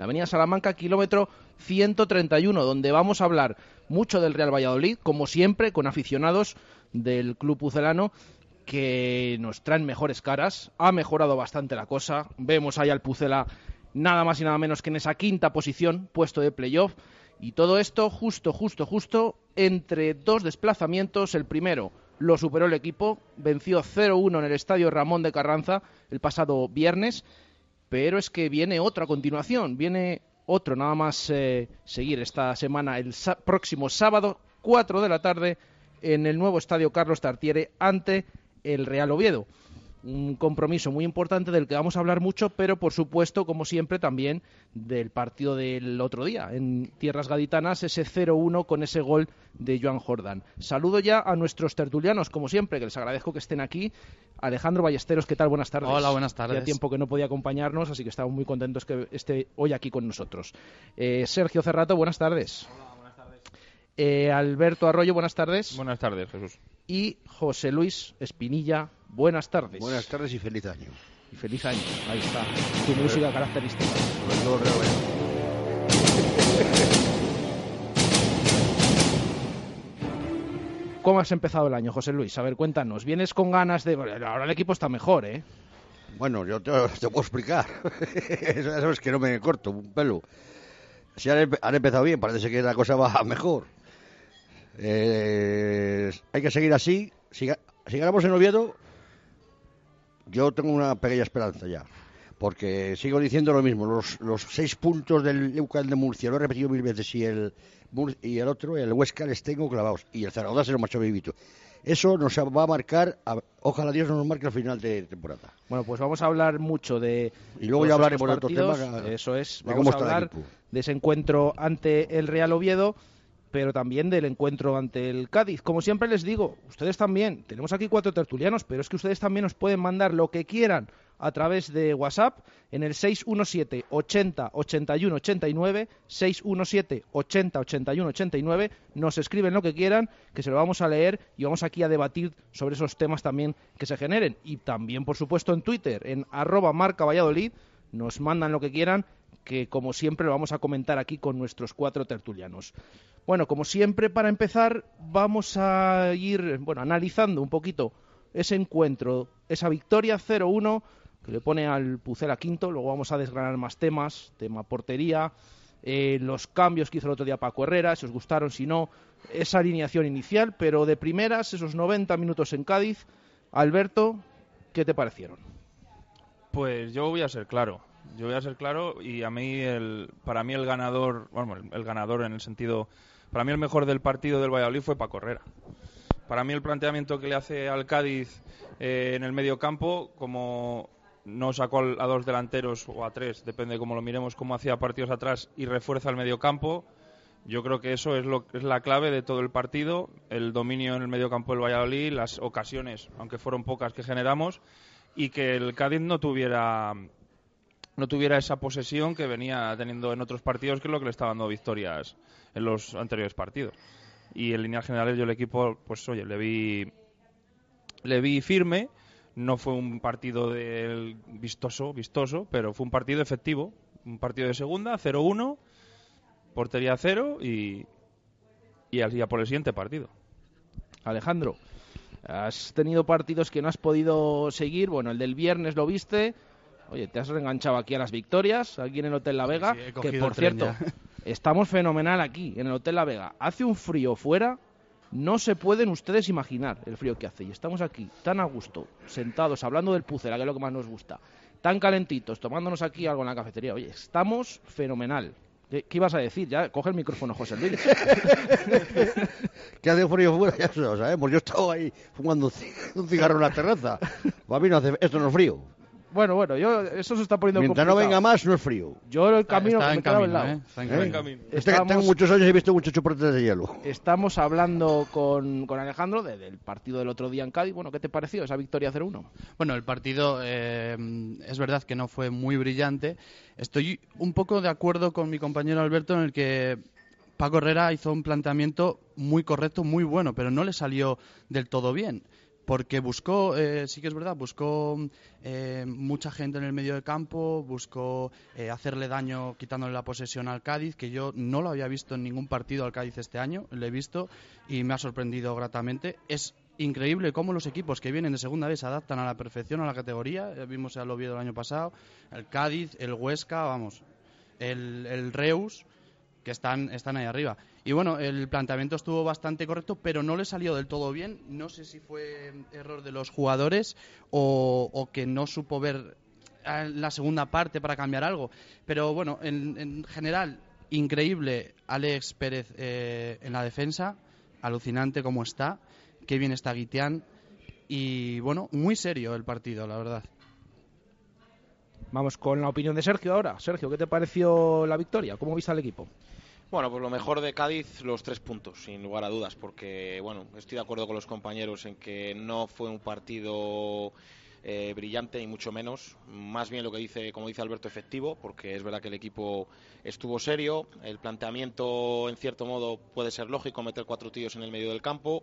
La Avenida Salamanca, kilómetro 131, donde vamos a hablar mucho del Real Valladolid, como siempre, con aficionados del club pucelano que nos traen mejores caras. Ha mejorado bastante la cosa. Vemos ahí al Pucela nada más y nada menos que en esa quinta posición, puesto de playoff. Y todo esto justo, justo, justo entre dos desplazamientos. El primero lo superó el equipo, venció 0-1 en el estadio Ramón de Carranza el pasado viernes. Pero es que viene otro a continuación, viene otro nada más eh, seguir esta semana, el próximo sábado, 4 de la tarde, en el nuevo estadio Carlos Tartiere ante el Real Oviedo. Un compromiso muy importante del que vamos a hablar mucho, pero por supuesto, como siempre, también del partido del otro día en Tierras Gaditanas, ese 0-1 con ese gol de Joan Jordan. Saludo ya a nuestros tertulianos, como siempre, que les agradezco que estén aquí. Alejandro Ballesteros, ¿qué tal? Buenas tardes. Hola, buenas tardes. Hacía tiempo que no podía acompañarnos, así que estamos muy contentos que esté hoy aquí con nosotros. Eh, Sergio Cerrato, buenas tardes. Hola, buenas tardes. Alberto Arroyo, buenas tardes. Buenas tardes, Jesús. Y José Luis Espinilla, buenas tardes. Buenas tardes y feliz año. Y feliz año. Ahí está. Tu música característica. ¿Cómo has empezado el año, José Luis? A ver, cuéntanos. ¿Vienes con ganas de...? Ahora el equipo está mejor, ¿eh? Bueno, yo te, te puedo explicar. Ya sabes que no me corto un pelo. Si han, empe- han empezado bien, parece que la cosa va mejor. Eh, hay que seguir así. Si, si ganamos en Oviedo, yo tengo una pequeña esperanza ya. Porque sigo diciendo lo mismo. Los, los seis puntos del Eucal de Murcia, lo he repetido mil veces, y el, y el otro, el Huesca, les tengo clavados. Y el Zaragoza se lo marchó vivito. Eso nos va a marcar, a- ojalá Dios nos marque al final de temporada. Bueno, pues vamos a hablar mucho de... Y luego ya hablaremos de otro partidos. tema, que- Eso es. Vamos cómo a hablar de ese encuentro ante el Real Oviedo, pero también del encuentro ante el Cádiz. Como siempre les digo, ustedes también, tenemos aquí cuatro tertulianos, pero es que ustedes también nos pueden mandar lo que quieran a través de WhatsApp en el 617 80 81 89 617 80 81 89 nos escriben lo que quieran que se lo vamos a leer y vamos aquí a debatir sobre esos temas también que se generen y también por supuesto en Twitter en arroba marca Valladolid nos mandan lo que quieran que como siempre lo vamos a comentar aquí con nuestros cuatro tertulianos. Bueno, como siempre, para empezar, vamos a ir bueno, analizando un poquito ese encuentro, esa victoria 0-1 que le pone al Pucela quinto. Luego vamos a desgranar más temas, tema portería, eh, los cambios que hizo el otro día Paco Herrera, si os gustaron, si no, esa alineación inicial, pero de primeras, esos 90 minutos en Cádiz. Alberto, ¿qué te parecieron? Pues yo voy a ser claro. Yo voy a ser claro y a mí, el, para mí el ganador, bueno, el, ganador en el sentido, para mí el mejor del partido del Valladolid fue Paco Herrera. Para mí el planteamiento que le hace al Cádiz eh, en el medio campo, como no sacó a dos delanteros o a tres, depende de cómo lo miremos, como hacía partidos atrás y refuerza el medio campo, yo creo que eso es, lo, es la clave de todo el partido, el dominio en el medio campo del Valladolid, las ocasiones, aunque fueron pocas que generamos, y que el Cádiz no tuviera no tuviera esa posesión que venía teniendo en otros partidos, que es lo que le está dando victorias en los anteriores partidos. Y en líneas generales yo el equipo, pues oye, le vi le vi firme, no fue un partido vistoso, vistoso, pero fue un partido efectivo, un partido de segunda, 0-1, portería 0 y y día por el siguiente partido. Alejandro, has tenido partidos que no has podido seguir. Bueno, el del viernes lo viste. Oye, te has reenganchado aquí a las victorias, aquí en el Hotel La Vega. sí, que por cierto, ya. estamos fenomenal aquí, en el Hotel La Vega. Hace un frío fuera, no se pueden ustedes imaginar el frío que hace. Y estamos aquí, tan a gusto, sentados, hablando del Pucela, que es lo que más nos gusta. Tan calentitos, tomándonos aquí algo en la cafetería. Oye, estamos fenomenal. ¿Qué, qué ibas a decir? Ya, coge el micrófono, José Luis. que hace frío fuera, ya lo sabemos. Yo he estado ahí fumando un cigarro en la terraza. Para mí no hace, esto no es frío. Bueno, bueno, yo, eso se está poniendo Mientras no complicado. venga más, no es frío. Yo el Está- camino está me en quedaba camino, al lado. ¿eh? Está en ¿Eh? camino. En. Este- Estamos- Tengo muchos años y he visto muchos chupetes de hielo. Estamos hablando con, con Alejandro de- del partido del otro día en Cádiz. Bueno, ¿qué te pareció esa victoria 0-1? Bueno, el partido eh, es verdad que no fue muy brillante. Estoy un poco de acuerdo con mi compañero Alberto en el que Paco Herrera hizo un planteamiento muy correcto, muy bueno, pero no le salió del todo bien. Porque buscó, eh, sí que es verdad, buscó eh, mucha gente en el medio del campo, buscó eh, hacerle daño quitándole la posesión al Cádiz, que yo no lo había visto en ningún partido al Cádiz este año, lo he visto y me ha sorprendido gratamente. Es increíble cómo los equipos que vienen de segunda vez se adaptan a la perfección a la categoría. Ya vimos al Oviedo el año pasado, el Cádiz, el Huesca, vamos, el, el Reus, que están, están ahí arriba. Y bueno, el planteamiento estuvo bastante correcto, pero no le salió del todo bien. No sé si fue error de los jugadores o, o que no supo ver eh, la segunda parte para cambiar algo. Pero bueno, en, en general, increíble Alex Pérez eh, en la defensa, alucinante cómo está, qué bien está Guitián. Y bueno, muy serio el partido, la verdad. Vamos con la opinión de Sergio ahora. Sergio, ¿qué te pareció la victoria? ¿Cómo viste al equipo? Bueno, pues lo mejor de Cádiz, los tres puntos, sin lugar a dudas, porque, bueno, estoy de acuerdo con los compañeros en que no fue un partido eh, brillante, y mucho menos. Más bien lo que dice, como dice Alberto, efectivo, porque es verdad que el equipo estuvo serio. El planteamiento, en cierto modo, puede ser lógico, meter cuatro tíos en el medio del campo.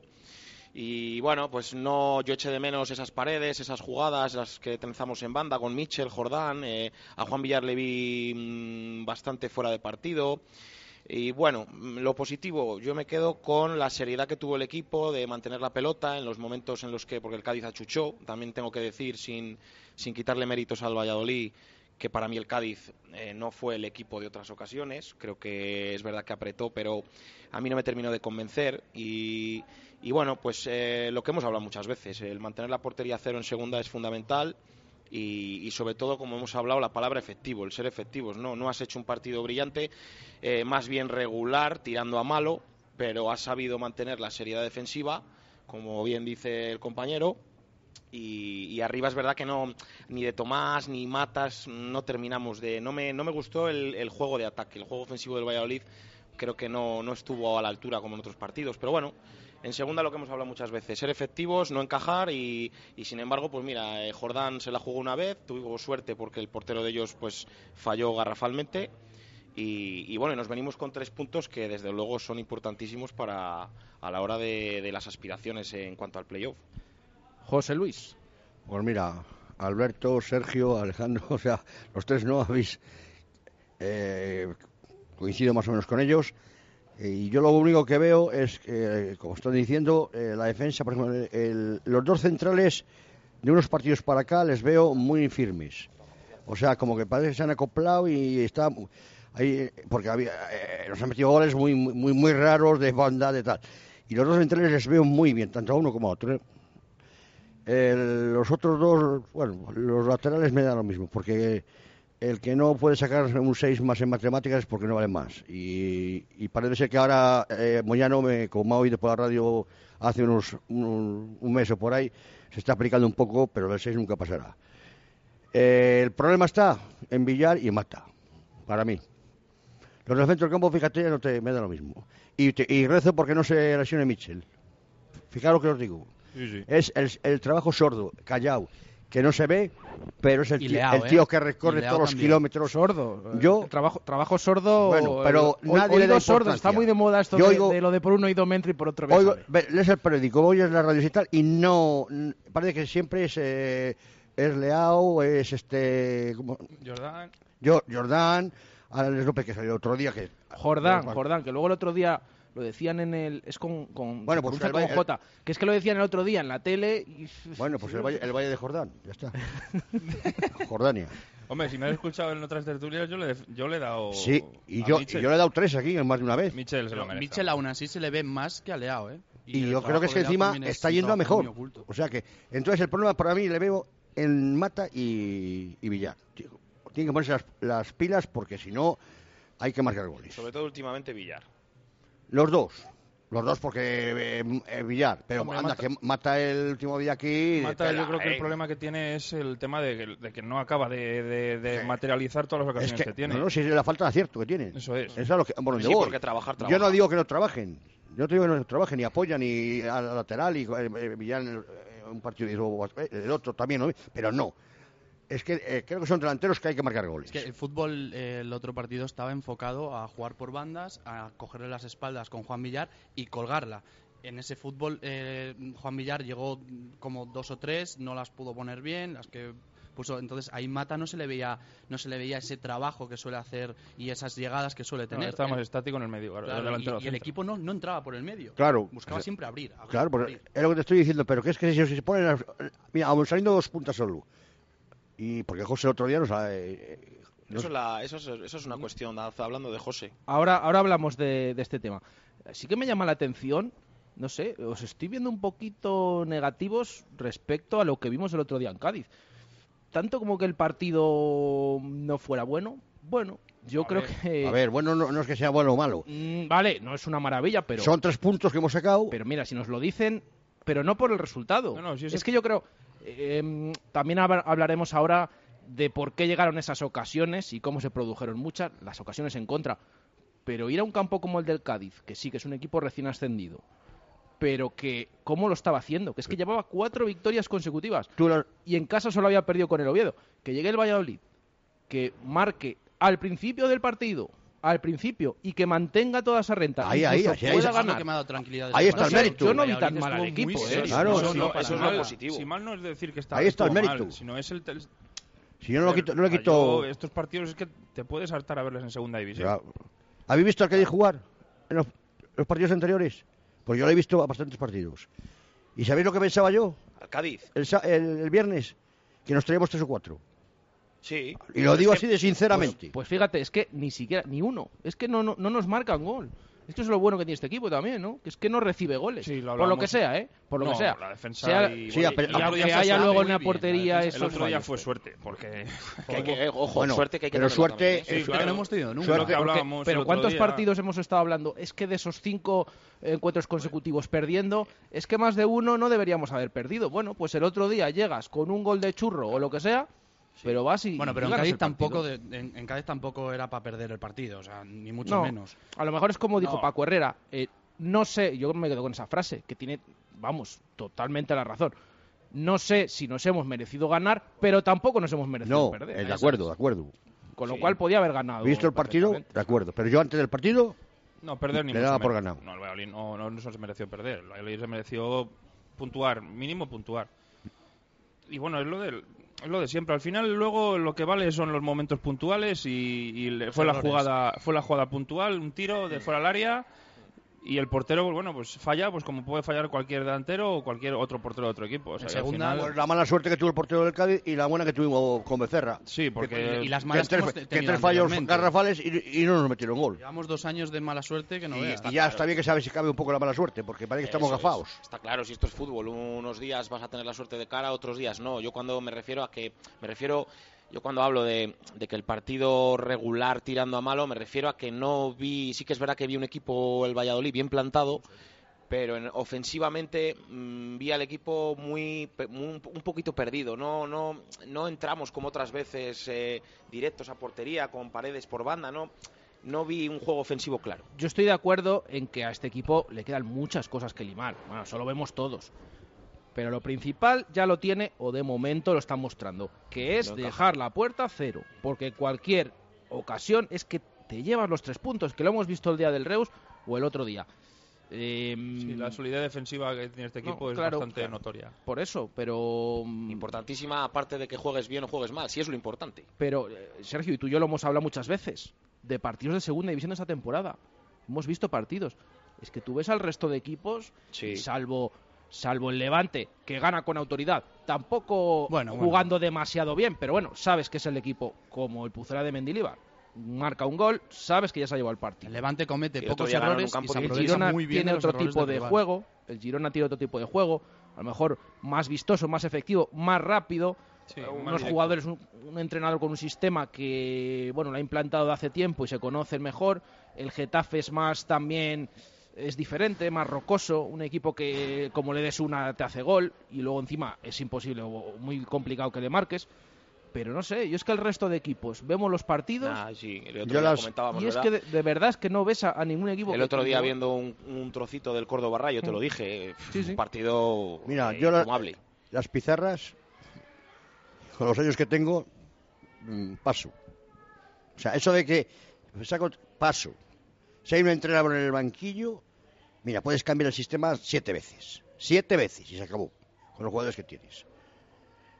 Y bueno, pues no, yo eché de menos esas paredes, esas jugadas, las que trenzamos en banda con Mitchell, Jordán. eh, a Juan Villar le vi mm, bastante fuera de partido. Y bueno, mm, lo positivo, yo me quedo con la seriedad que tuvo el equipo de mantener la pelota en los momentos en los que, porque el Cádiz achuchó, también tengo que decir, sin, sin quitarle méritos al Valladolid, que para mí el Cádiz eh, no fue el equipo de otras ocasiones. Creo que es verdad que apretó, pero a mí no me terminó de convencer. Y, y bueno, pues eh, lo que hemos hablado muchas veces, el mantener la portería cero en segunda es fundamental. Y, y sobre todo, como hemos hablado, la palabra efectivo, el ser efectivos. No, no has hecho un partido brillante, eh, más bien regular, tirando a malo, pero has sabido mantener la seriedad defensiva, como bien dice el compañero. Y, arriba es verdad que no, ni de Tomás ni Matas, no terminamos de. No me, no me gustó el, el juego de ataque, el juego ofensivo del Valladolid. Creo que no, no estuvo a la altura como en otros partidos, pero bueno, en segunda lo que hemos hablado muchas veces, ser efectivos, no encajar y, y sin embargo, pues mira, eh, Jordán se la jugó una vez, tuvo suerte porque el portero de ellos pues falló garrafalmente y, y bueno, y nos venimos con tres puntos que desde luego son importantísimos para a la hora de, de las aspiraciones en cuanto al playoff. José Luis. Pues mira, Alberto, Sergio, Alejandro, o sea, los tres no habéis. eh, coincido más o menos con ellos. Eh, Y yo lo único que veo es, que, como estoy diciendo, eh, la defensa, por ejemplo, los dos centrales de unos partidos para acá les veo muy firmes. O sea, como que parece que se han acoplado y está ahí, porque había, eh, nos han metido goles muy, muy, muy raros de banda, de tal. Y los dos centrales les veo muy bien, tanto a uno como a otro. ¿eh? El- los otros dos, bueno, los laterales me da lo mismo, porque el que no puede sacar un 6 más en matemáticas es porque no vale más. Y, y parece ser que ahora eh, Moyano, me, como ha oído por la radio hace unos un, un mes o por ahí, se está aplicando un poco, pero el 6 nunca pasará. Eh, el problema está en Villar y en Mata, para mí. Los del centro del campo, fíjate, no te, me da lo mismo. Y, te- y rezo porque no se lesione Mitchell. Fijaros lo que os digo. Sí, sí. Es el, el trabajo sordo, callado, que no se ve, pero es el, Y tío, Leao, el tío ¿eh? que recorre Y todos los también. kilómetros. Sordo. Yo- Eh, trabajo, trabajo sordo. Bueno, pero eh, nadie le da sordo. Está muy de moda esto Yo de, oigo- de lo de por un oído me entra y por otro Oigo, lees el periódico, oyes la radio y tal, y no. Parece que siempre es, eh, es Leao, es este. ¿cómo? Jordán. Jo- Jordán, Alex López, que salió otro día. que Jordán, Jordán, que luego el otro día lo decían en el. Es con. con Bueno, pues el con. Que es que lo decían el otro día en la tele. Y... Bueno, pues el Valle, el Valle de Jordán, ya está. Jordania. Hombre, si me has escuchado en otras tertulias, yo le, yo le he dado. Sí, y yo, y yo le he dado tres aquí, más de una vez. Mitchell se lo merece. Mitchell aún así se le ve más que a Leao, ¿eh? Y, yo creo que es que encima está yendo a mejor. O sea que, entonces el problema para mí le veo en Mata y, y Villar. Tienen que ponerse las, las pilas porque si no hay que marcar goles. Sobre todo últimamente Villar. Los dos. Los dos porque eh, eh, Villar, pero Hombre, anda, Mata- que mata el último día aquí. Mata, yo creo que eh. el problema que tiene es el tema de, que- de que no acaba de, de- de Sí. materializar todas las Es ocasiones que, que, tiene. no, no, si es la falta de acierto que tienen. Eso es. Esa es lo que, por donde Sí, porque trabajar, Yo no digo que no trabajen. Yo no te digo que no trabajen, ni apoyan, ni al lateral, y eh, eh, Villar en el- eh, un partido y luego eh, el otro también, ¿no? pero no. Es que eh, creo que son delanteros que hay que marcar goles. Es que el fútbol, eh, el otro partido estaba enfocado a jugar por bandas, a cogerle las espaldas con Juan Villar y colgarla. En ese fútbol, eh, Juan Villar llegó como dos o tres, no las pudo poner bien, las que puso. Entonces ahí Mata no se le veía, no se le veía ese trabajo que suele hacer y esas llegadas que suele No, tener. más Eh, estático en el medio. claro, claro, el y, el equipo no, no entraba por el medio. Claro. Buscaba O sea, siempre abrir. abrir, Claro, porque abrir. es lo que te estoy diciendo, pero que es que si se ponen. Mira, aún saliendo dos puntas solo. Y porque José el otro día nos ha. eh, nos- Eso es, la- eso es- eso es una cuestión, hablando de José. Ahora, ahora hablamos de, de este tema. Sí que me llama la atención, no sé, os estoy viendo un poquito negativos respecto a lo que vimos el otro día en Cádiz. Tanto como que el partido no fuera bueno, bueno, yo A creo ver, que... A ver, bueno, no, no es que sea bueno o malo. Mm, vale, no es una maravilla, pero... Son tres puntos que hemos sacado. Pero mira, si nos lo dicen, pero no por el resultado. No, no, si es ese- que yo creo, eh, también hab- hablaremos ahora de por qué llegaron esas ocasiones y cómo se produjeron muchas, las ocasiones en contra. Pero ir a un campo como el del Cádiz, que sí que es un equipo recién ascendido, pero que cómo lo estaba haciendo, que es que llevaba cuatro victorias consecutivas y en casa solo había perdido con el Oviedo. Que llegue el Valladolid, que marque al principio del partido, al principio, y que mantenga toda esa renta. Ahí, ahí, incluso ahí, ahí, pueda ahí, Es lo ganar. que me ha dado tranquilidad. de Ahí ese está el mérito. Yo no vi Valladolid tan mal al estuvo muy equipo, ¿eh? serio. Claro. No, Eso no, es lo positivo. Si mal no es decir que está Ahí está el estuvo mérito. mal, sino es el, Si yo no, lo quito, no yo quito. estos partidos es que te puedes hartar a verles en segunda división. Ya. ¿Habéis visto al Cádiz jugar en los, los partidos anteriores? Pues yo lo he visto a bastantes partidos. ¿Y sabéis lo que pensaba yo Al Cádiz. el, sa- el- el viernes? Que nos traíamos tres o cuatro. Sí. Y lo Es digo que- así de sinceramente. Pues fíjate, es que ni siquiera, ni uno. Es que no, no, no nos marcan gol. Esto es lo bueno que tiene este equipo también, ¿no? Que es que no recibe goles. Sí, lo por lo que sea, ¿eh? Por lo No, que sea. la defensa Sea- y, Sí, bueno, y y aunque haya luego en la bien, portería la esos El otro día fue suerte, porque que hay que- eh, ojo, Bueno, suerte que hay que pero suerte- también, ¿eh? Sí, Suerte claro. no hemos tenido nunca. Suerte Porque- pero ¿cuántos día. partidos hemos estado hablando? Es que de esos cinco encuentros consecutivos perdiendo, es que más de uno no deberíamos haber perdido. Bueno, pues el otro día llegas con un gol de churro o lo que sea, pero vas y. Bueno, pero en Cádiz tampoco de- en, en Cádiz tampoco era para perder el partido, o sea, ni mucho No, menos. A lo mejor es como dijo No. Paco Herrera. eh, no sé, yo me quedo con esa frase, que tiene, vamos, totalmente la razón. No sé si nos hemos merecido ganar, pero tampoco nos hemos merecido No, perder. eh, de acuerdo, de acuerdo. Con lo Sí. cual podía haber ganado. Visto el partido, de acuerdo. Pero yo antes del partido, No, perder ni Le daba por ganado. No, el Valladolid no, no, no se mereció perder. El Valladolid se mereció puntuar, mínimo puntuar. Y bueno, es lo, del, lo de siempre. Al final, luego lo que vale son los momentos puntuales y, y fue, la jugada, fue la jugada puntual, un tiro de fuera del área. Y el portero, pues, bueno, pues falla, pues como puede fallar cualquier delantero o cualquier otro portero de otro equipo. O sea, En que al segunda, final- la mala suerte que tuvo el portero del Cádiz y la buena que tuvimos con Becerra. Sí, porque... y las malas que tres, que tres fallos garrafales y, y no nos metieron gol. Llevamos dos años de mala suerte que no y, veas. y ya está bien que sabe si cabe un poco la mala suerte, porque parece que estamos Eso es. gafados. Está claro, si esto es fútbol, unos días vas a tener la suerte de cara, otros días no. Yo cuando me refiero a que, me refiero, yo cuando hablo de, que el partido regular tirando a malo, me refiero a que no vi, sí que es verdad que vi un equipo, el Valladolid, bien plantado, pero en- ofensivamente mm, vi al equipo muy, muy- un poquito perdido. No, no, no entramos como otras veces eh, directos a portería con paredes por banda. No, no vi un juego ofensivo claro. Yo estoy de acuerdo en que a este equipo le quedan muchas cosas que limar. Bueno, eso lo vemos todos. Pero lo principal ya lo tiene, o de momento lo está mostrando, que es No dejar la puerta cero. Porque cualquier ocasión es que te llevas los tres puntos, que lo hemos visto el día del Reus o el otro día. Em, Sí, la solidez defensiva que tiene este No, equipo es claro, bastante claro. notoria. Por eso, pero... mm, Importantísima, aparte de que juegues bien o juegues mal, si es lo importante. Pero, eh, Sergio, y tú y yo lo hemos hablado muchas veces, de partidos de segunda división de esta temporada. Hemos visto partidos. Es que tú ves al resto de equipos, Sí. salvo, salvo el Levante, que gana con autoridad, tampoco Bueno, bueno. jugando demasiado bien, pero bueno, sabes que es el equipo como el Pucera de Mendilibar. Marca un gol, sabes que ya se ha llevado el partido. El Levante comete el pocos errores un campo y se el Girona muy bien tiene otro tipo de juego, el Girona tiene otro tipo de juego, a lo mejor más vistoso, más efectivo, más rápido, Sí, eh, unos directo. jugadores, un, un entrenador con un sistema que bueno lo ha implantado de hace tiempo y se conocen mejor. El Getafe es más también es diferente, más rocoso, un equipo que como le des una te hace gol y luego encima es imposible o muy complicado que le marques. Pero no sé, yo es que el resto de equipos vemos los partidos Ah, sí, el otro Yo día las- comentábamos, y es ¿verdad? que de, de verdad es que no ves a, a ningún equipo. El otro día viendo un, un trocito del Córdoba Rayo, te lo dije, Sí, sí. un partido Mira, eh, yo la- las pizarras, con los años que tengo, mm, paso. O sea, eso de que saco paso. Si hay un entrenador en el banquillo, mira, puedes cambiar el sistema siete veces. Siete veces y se acabó. Con los jugadores que tienes.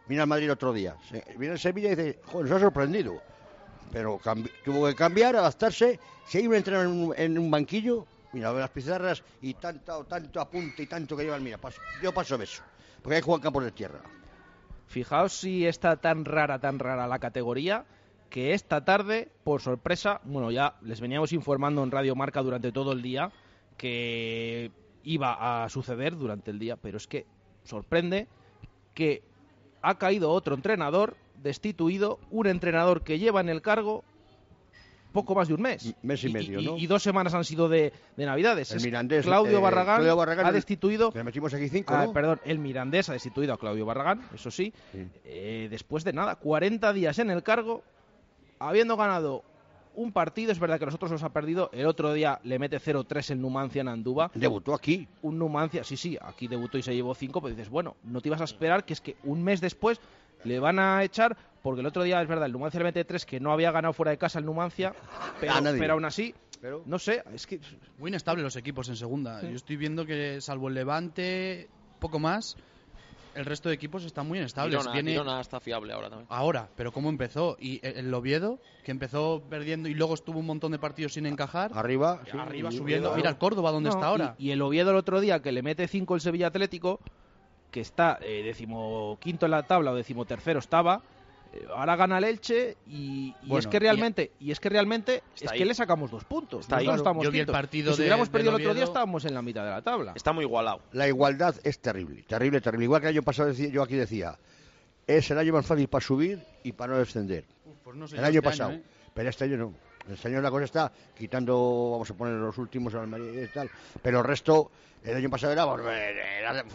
Mira el Madrid otro día. Viene el Sevilla y dice, joder, nos ha sorprendido. Pero tuvo que cambiar, adaptarse. Si hay un entrenador en un, banquillo, mira, las pizarras y tanto, tanto apunte y tanto que llevan, mira, yo paso de eso. Porque hay que campos de tierra. Fijaos si está tan rara, tan rara la categoría que esta tarde, por sorpresa, bueno, ya les veníamos informando en Radio Marca durante todo el día que iba a suceder durante el día, pero es que sorprende que ha caído otro entrenador destituido, un entrenador que lleva en el cargo poco más de un mes. Mes y medio, ¿no? y dos semanas han sido de, de Navidades. El Mirandés, Claudio, eh, Barragán Claudio Barragán, ha destituido le metimos aquí cinco, Ah, ¿no? perdón, el Mirandés ha destituido a Claudio Barragán, eso sí, Sí. eh, después de nada, 40 días en el cargo, habiendo ganado un partido, es verdad que nosotros los ha perdido, el otro día le mete 0-3 el Numancia en Andúba, Debutó aquí. un Numancia, sí, sí, aquí debutó y se llevó 5, pero dices, bueno, no te ibas a esperar que es que un mes después le van a echar, porque el otro día, es verdad, el Numancia le mete 3, que no había ganado fuera de casa el Numancia, pero, A nadie. pero aún así, Pero... no sé, es que Muy inestables los equipos en segunda. Yo estoy viendo que, salvo el Levante, poco más, el resto de equipos están muy inestables. Girona, Viene Girona está fiable ahora también. ahora, pero ¿cómo empezó? Y el Oviedo, que empezó perdiendo y luego estuvo un montón de partidos sin encajar. Arriba. sí, arriba subiendo. Mira el Córdoba, ¿dónde No, está ahora? Y, y el Oviedo el otro día que le mete 5 el Sevilla Atlético, que está eh, decimoquinto en la tabla o decimotercero estaba, ahora gana el Elche y, y Bueno, es que realmente, y es que realmente es ahí. que le sacamos dos puntos. Está ahí. Nosotros estamos Yo vi el partido si de- hubiéramos perdido el otro día estábamos en la mitad de la tabla. Está muy igualado. La igualdad es terrible, terrible, terrible. Igual que el año pasado decía, yo aquí decía, es el año más fácil para subir y para no descender. Pues no sé el año este pasado. ¿eh? Pero este año no. Este año la cosa está quitando, vamos a poner los últimos al y tal. Pero el resto, el año pasado era,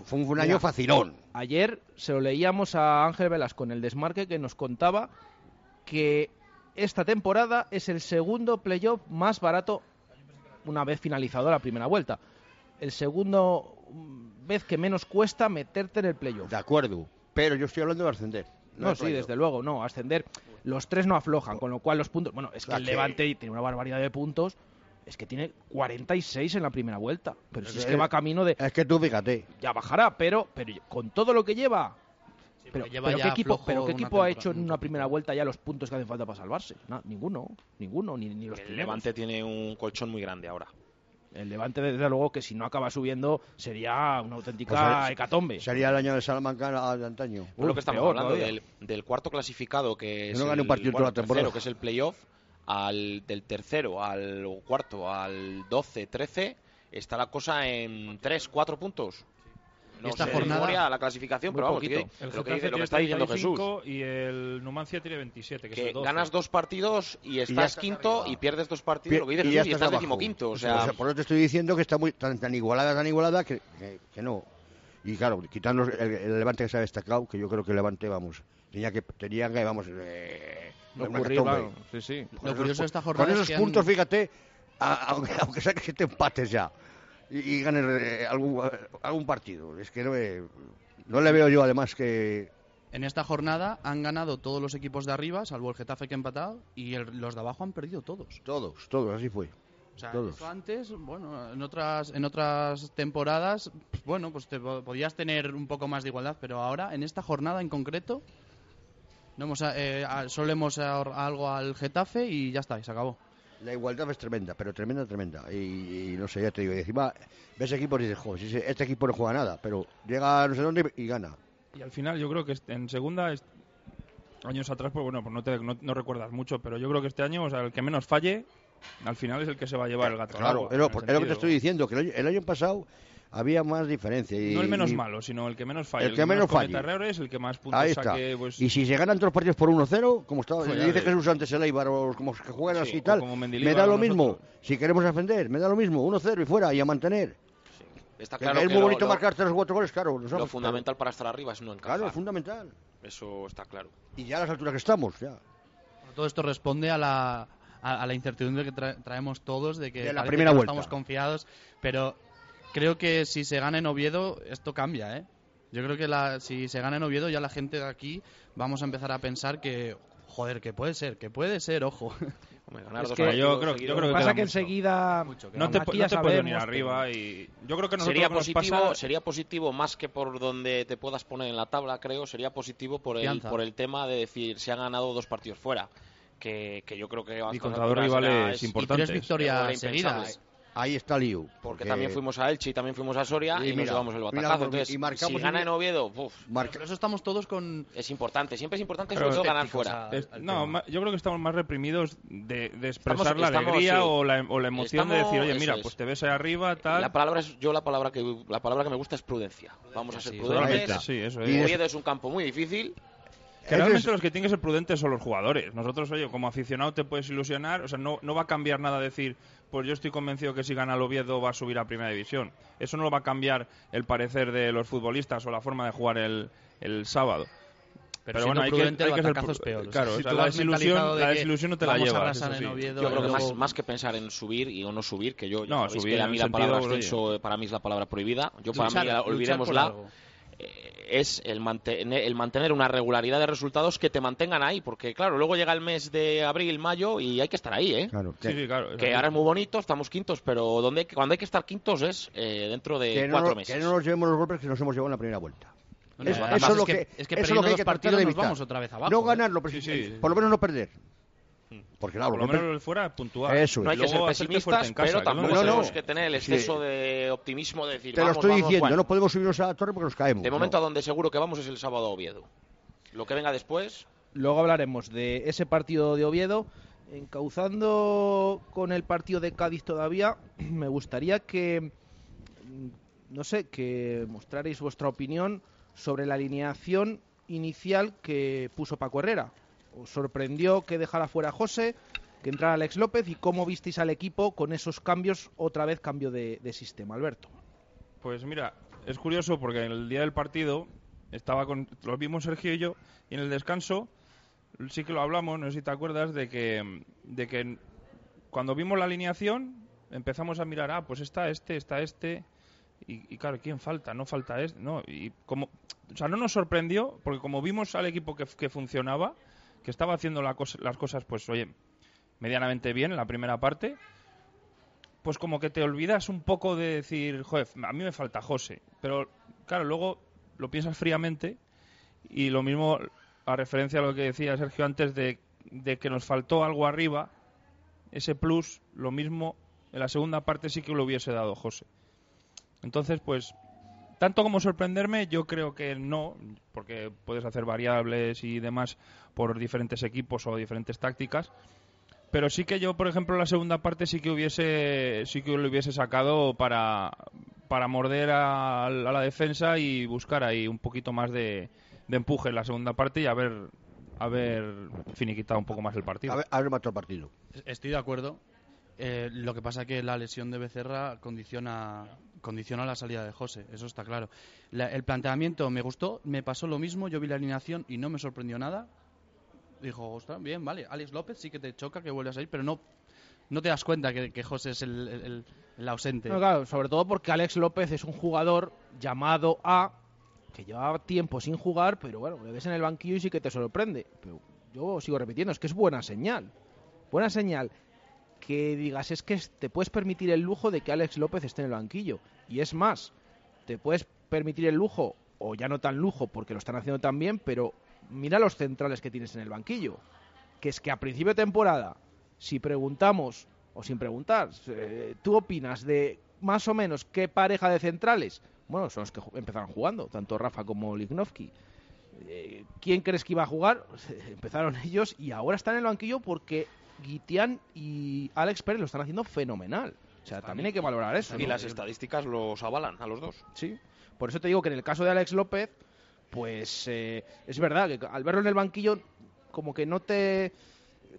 fue un, año Mira, facilón. Ayer se lo leíamos a Ángel Velas con el desmarque que nos contaba que esta temporada es el segundo playoff más barato una vez finalizado la primera vuelta. El segundo mm, vez que menos cuesta meterte en el playoff. De acuerdo. Pero yo estoy hablando de ascender. No, de sí, desde luego, no. Ascender, los tres no aflojan, con lo cual los puntos. Bueno, es que La el Levante tiene una barbaridad de puntos. Es que tiene 46 en la primera vuelta. Pero si es que va camino de. Es que tú fíjate. Ya bajará, pero, pero con todo lo que lleva. Pero, pero lleva pero ya ¿qué equipo, flojo pero ¿qué una equipo ha hecho en un una primera vuelta ya los puntos que hacen falta para salvarse? Ninguno, ninguno, ni, ni los El primeros. Levante tiene un colchón muy grande ahora. El Levante, desde luego, que si no acaba subiendo, sería una auténtica Pues, hecatombe. Sería el año de Salamanca de antaño. Lo que estamos peor hablando del, del cuarto clasificado, que es no gane un el, partido bueno, toda la temporada. tercero, que es el playoff, al del tercero al cuarto, al 12, 13, está la cosa en 3, 4 puntos. No esta sé jornada- memoria la clasificación, pero vamos, poquito. que- El lo, que, dice- lo que tiene está diciendo Jesús. 35 Y el Numancia tiene 27, que, es Que el 12. ganas dos partidos y estás estás quinto arriba. y pierdes dos partidos, lo que dice Y Jesús, y estás abajo. decimoquinto. O Pues, sea, por eso te estoy diciendo que está muy tan, tan igualada, tan igualada que, que, que no. Y claro, quitando el, el Levante que se ha destacado, que yo creo que el Levante, vamos, tenía que, tenía que vamos, eh, Ocurrir, claro, sí, sí. Con Lo esos curioso de esta jornada Con es esos han- puntos, fíjate, a- aunque, aunque sea que te empates ya y, y eh, algún, algún partido. Es que no, eh, no le veo yo, además, que En esta jornada han ganado todos los equipos de arriba, salvo el Getafe que ha empatado, y el- los de abajo han perdido todos. todos, todos, así fue. O sea, Todos. eso antes, bueno, en otras, en otras temporadas, pues, bueno, pues te po- podías tener un poco más de igualdad, pero ahora, en esta jornada en concreto, no hemos, eh, ahor- algo al Getafe y ya está, y se acabó. La igualdad es tremenda, pero tremenda, tremenda. Y, y no sé, ya te digo, y encima ves equipos y dices, joder, este equipo no juega nada, pero llega a no sé dónde y gana. Y al final yo creo que en segunda, años atrás, pues bueno, pues no, te, no, no recuerdas mucho, pero yo creo que este año, o sea, el que menos falle, al final es el que se va a llevar el gato. Claro, es lo, que te estoy diciendo, que el año, el año pasado había más diferencia. Y, no el menos y- malo, sino el que menos falla. El que menos cometa falle. errores, el que más puntos Ahí está. saque, pues, Y si se ganan todos los partidos por 1-0, como estaba, Pues le ya dice. Jesús antes el Eibar, o como que juegan Sí, así y tal, me da lo mismo. nosotros. Si queremos defender, me da lo mismo. 1-0 y fuera, y a mantener. Está Que claro es que muy lo- bonito lo- marcar tres o cuatro goles, claro. lo Lo fundamental para estar arriba es no encajar. Claro, es fundamental. Eso está claro. Y ya a las alturas que estamos, ya. Todo esto responde a la, a, a la incertidumbre que tra- traemos todos de que, De la primera que no vuelta. estamos confiados, pero creo que si se gana en Oviedo esto cambia, ¿eh? Yo creo que la, si se gana en Oviedo ya la gente de aquí vamos a empezar a pensar que joder, que puede ser, que puede ser, ojo. Hombre, ganar Es dos que- partidos Yo creo- yo seguidos- creo que pasa que mucho. enseguida Mucho, no te, aquí no ya te puedes venir arriba y yo creo que nosotros sería positivo, pasa- sería positivo más que por donde te puedas poner en la tabla, creo, sería positivo por el, por el tema de decir se han ganado dos partidos fuera. Que, que yo creo que a Y contra dos rivales importantes. tres victorias seguidas. Ahí está el lío. Porque también fuimos a Elche y también fuimos a Soria y, Y nos mira, llevamos el mira, batacazo. porque- Entonces, y marcamos si gana en Oviedo, uf, Marca- Por eso estamos todos con es importante. Siempre es importante sobre todo ganar fuera. Es- al no, tema. ma- yo creo que estamos más reprimidos de, de expresar Estamos- la estamos, alegría sí. o, la, o la emoción de Estamos- decir, oye, mira, es. pues te ves ahí arriba, tal. La palabra es, yo la palabra que la palabra que me gusta es prudencia. Vamos a ser Sí, prudentes. Sí, eso es. Oviedo es un campo muy difícil. Que realmente los que tienen que ser prudentes son los jugadores. Nosotros, oye, como aficionado te puedes ilusionar, o sea, no, no va a cambiar nada decir, pues yo estoy convencido que si gana el Oviedo va a subir a Primera División. Eso no lo va a cambiar el parecer de los futbolistas o la forma de jugar el, el sábado. Pero, Pero bueno, hay que- hay el que ser es peor. claro, si o sea, tú la desilusión- de la desilusión no te la llevas, arrasar eso en sí. Oviedo, Yo creo que luego- más, más que pensar en subir y o no subir, que yo No, subir que a mí la palabra ascenso para mí es la palabra prohibida. Yo para Luchar- mí, la- luchar por olvidémosla, algo. Es el, mantener, el mantener una regularidad de resultados que te mantengan ahí, porque claro, luego llega el mes de abril, mayo y hay que estar ahí, ¿eh? Claro, que, sí, claro. Que ahora es muy bonito, estamos quintos, pero donde cuando hay que estar quintos es eh, dentro de no, cuatro meses. que no nos llevemos los golpes que nos hemos llevado en la primera vuelta. No, Eso- es lo que, que- es que eso es lo perdiendo que hay dos que partidos de nos vamos otra vez abajo. no ¿eh? ganarlo, pero Sí, sí- sí. por lo menos no perder. Porque claro, Por lo menos el fuera puntual. Eso es. no hay que ser Luego pesimistas, en casa, pero que no tampoco no, tenemos que tener el Sí. exceso de optimismo de decir, te lo estoy vamos, diciendo, Juan. no podemos subirnos a la torre porque nos caemos. De momento no. a donde seguro que vamos es el sábado a Oviedo. Lo que venga después, Luego hablaremos de ese partido de Oviedo. Encauzando con el partido de Cádiz todavía, me gustaría que, mm, no sé, que mostrarais vuestra opinión sobre la alineación inicial que puso Paco Herrera. ¿Os sorprendió que dejara fuera a José, que entrara Alex López y cómo visteis al equipo con esos cambios, otra vez cambio de, sistema, Alberto? Pues mira, es curioso porque el día del partido estaba con lo vimos Sergio y yo y en el descanso sí que lo hablamos, no sé si te acuerdas de que de que cuando vimos la alineación empezamos a mirar, ah, pues está este, está este y, y claro, ¿quién falta? No falta este, no, y como o sea, no nos sorprendió porque como vimos al equipo que funcionaba, que estaba haciendo la cosa- las cosas pues oye, medianamente bien en la primera parte, pues como que te olvidas un poco de decir, joder, a mí me falta José. Pero claro, luego lo piensas fríamente y lo mismo a referencia a lo que decía Sergio antes de, de que nos faltó algo arriba, ese plus, lo mismo en la segunda parte sí que lo hubiese dado José. Entonces, pues, tanto como sorprenderme, yo creo que no, porque puedes hacer variables y demás por diferentes equipos o diferentes tácticas. Pero sí que yo, por ejemplo, la segunda parte sí que hubiese, sí que lo hubiese sacado para, para morder a, a la defensa y buscar ahí un poquito más de, de empuje en la segunda parte y haber, haber finiquitado un poco más el partido. A ver, haber matado el partido. Estoy de acuerdo. Eh, lo que pasa que la lesión de Becerra condiciona condiciona la salida de José, eso está claro. La- el planteamiento me gustó, me pasó lo mismo, yo vi la alineación y no me sorprendió nada. Dijo, ostras, bien, vale, Alex López sí que te choca que vuelvas a ir, pero no no te das cuenta que, que José es el, el- ausente. Claro, sobre todo porque Alex López es un jugador llamado a que lleva tiempo sin jugar, pero bueno, le ves en el banquillo y sí que te sorprende. Pero yo sigo repitiendo, es que es buena señal. Buena señal que digas, es que te puedes permitir el lujo de que Alex López esté en el banquillo. Y es más, te puedes permitir el lujo, o ya no tan lujo porque lo están haciendo tan bien, pero mira los centrales que tienes en el banquillo. Que es que a principio de temporada, si preguntamos, o sin preguntar, eh, ¿tú opinas de más o menos qué pareja de centrales? Bueno, son los que empezaron jugando, tanto Rafa como Lignovsky. Eh, ¿Quién crees que iba a jugar? Empezaron ellos y ahora están en el banquillo porque Guitián y Alex Pérez lo están haciendo fenomenal. O sea, también hay que valorar eso. Y ¿no? las estadísticas los avalan a los dos. Sí. Por eso te digo que en el caso de Alex López, pues eh, es verdad que al verlo en el banquillo, como que no te.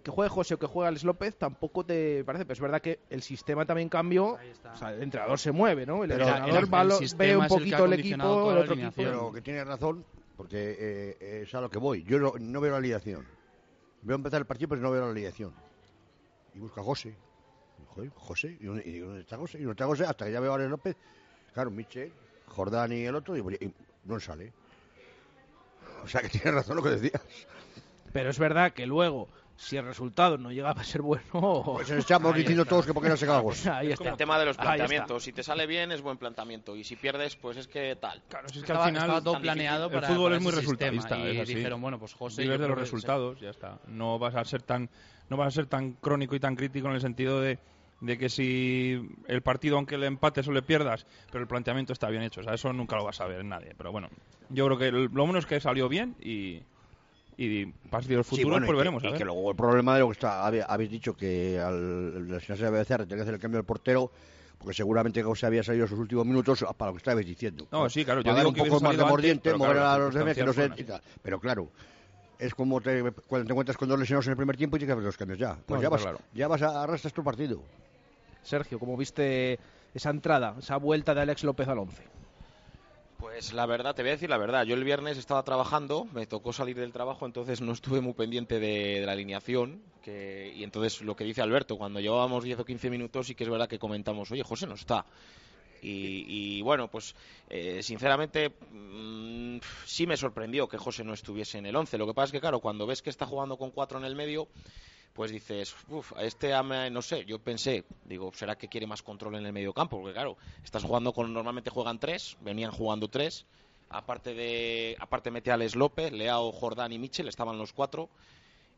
Que juegue José o que juegue Alex López tampoco te parece, pero es verdad que el sistema también cambió. O sea, el entrenador se mueve, ¿no? El Pero entrenador el- va el lo- sistema ve un el poquito el equipo, el otro equipo. Pero que tiene razón, porque eh, es a lo que voy. Yo no, no veo la alineación. Veo empezar el partido, pero no veo la alineación. Y busca a José. Joder, José. ¿Y dónde, y digo, ¿dónde está José? Y no está José hasta que ya veo a Alex López. Claro, Michel, Jordán y el otro. Y, y no sale. O sea que tiene razón lo que decías. Pero es verdad que luego, si el resultado no llega a ser bueno, Pues estamos Ahí diciendo está. todos que por qué no se ahí está. El tema de los planteamientos. Si te sale bien, es buen planteamiento. Y si pierdes, pues es que tal. Claro, si es que Estaba, al final estaba todo tan planeado difícil. El para fútbol para es muy resultadista, y es así. dijeron bueno pues José vives de los resultados, ya está. No vas a ser tan no vas a ser tan crónico y tan crítico en el sentido de, de que si el partido aunque le empates o le pierdas, pero el planteamiento está bien hecho, o sea, eso nunca lo va a saber nadie, pero bueno, yo creo que lo bueno es que salió bien y y partidos Sí, futuros y pues que- veremos, a y ver. que luego el problema de lo que está, habéis dicho que al lesionarse de Becerra tenía que hacer el cambio del portero, porque seguramente José había salido en sus últimos minutos para lo que estabais diciendo. No, sí, claro, yo dar digo un que poco más de mordiente, mover claro, a los demás que no tal. Pero claro, es como te, cuando te encuentras con dos lesionados en el primer tiempo y tienes que hacer los cambios ya. Pues No, ya, vas, claro. ya vas a arrastras tu partido. Sergio, ¿cómo viste esa entrada, esa vuelta de Alex López al 11? Pues la verdad, te voy a decir la verdad. Yo el viernes estaba trabajando, me tocó salir del trabajo, entonces no estuve muy pendiente de, de la alineación. Que, y entonces lo que dice Alberto, cuando llevábamos 10 o 15 minutos, sí que es verdad que comentamos, oye, José no está. Y, y bueno, pues eh, sinceramente mm, sí me sorprendió que José no estuviese en el 11. Lo que pasa es que, claro, cuando ves que está jugando con cuatro en el medio, pues dices, uff, este no sé, yo pensé, digo, ¿será que quiere más control en el medio campo? Porque claro, estás jugando con, normalmente juegan tres, venían jugando tres, aparte de, aparte mete a López, Leao, Jordán y Michel, estaban los cuatro,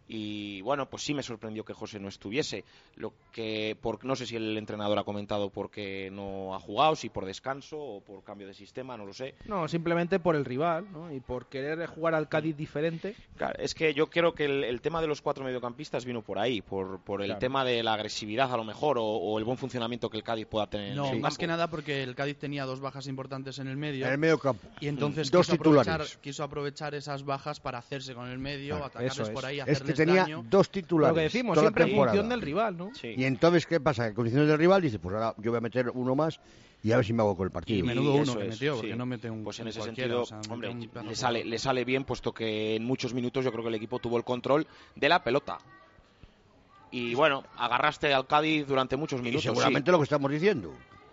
y bueno, pues sí me sorprendió que José no estuviese, lo que, por, no sé si el entrenador ha comentado porque no ha jugado, si por descanso o por cambio de sistema, no lo sé. No, simplemente por el rival, ¿no? Y por querer jugar al Cádiz diferente. Claro, es que yo creo que el, el tema de los cuatro mediocampistas vino por ahí, por, por el Claro. tema de la agresividad a lo mejor o, o el buen funcionamiento que el Cádiz pueda tener. en no el más campo. que nada porque el Cádiz tenía dos bajas importantes en el medio En el medio campo. y entonces Dos quiso, aprovechar, quiso aprovechar esas bajas para hacerse con el medio, Claro, atacarles por ahí, Es hacerles tenía daño. dos Lo titulares. que decimos, toda la siempre en temporada. función del rival, ¿no? Sí. Y entonces, ¿qué pasa? En condiciones del rival, dice, pues ahora yo voy a meter uno más y a ver si me hago con el Y partido. menudo Y uno eso que es, metió, sí. porque no mete un Pues en ese sentido, o sea, mete hombre, un le sale, le sale bien puesto que en muchos minutos yo creo que el equipo tuvo el control de la pelota. Y bueno, agarraste al Cádiz durante muchos Y minutos. seguramente sí. lo que estamos diciendo.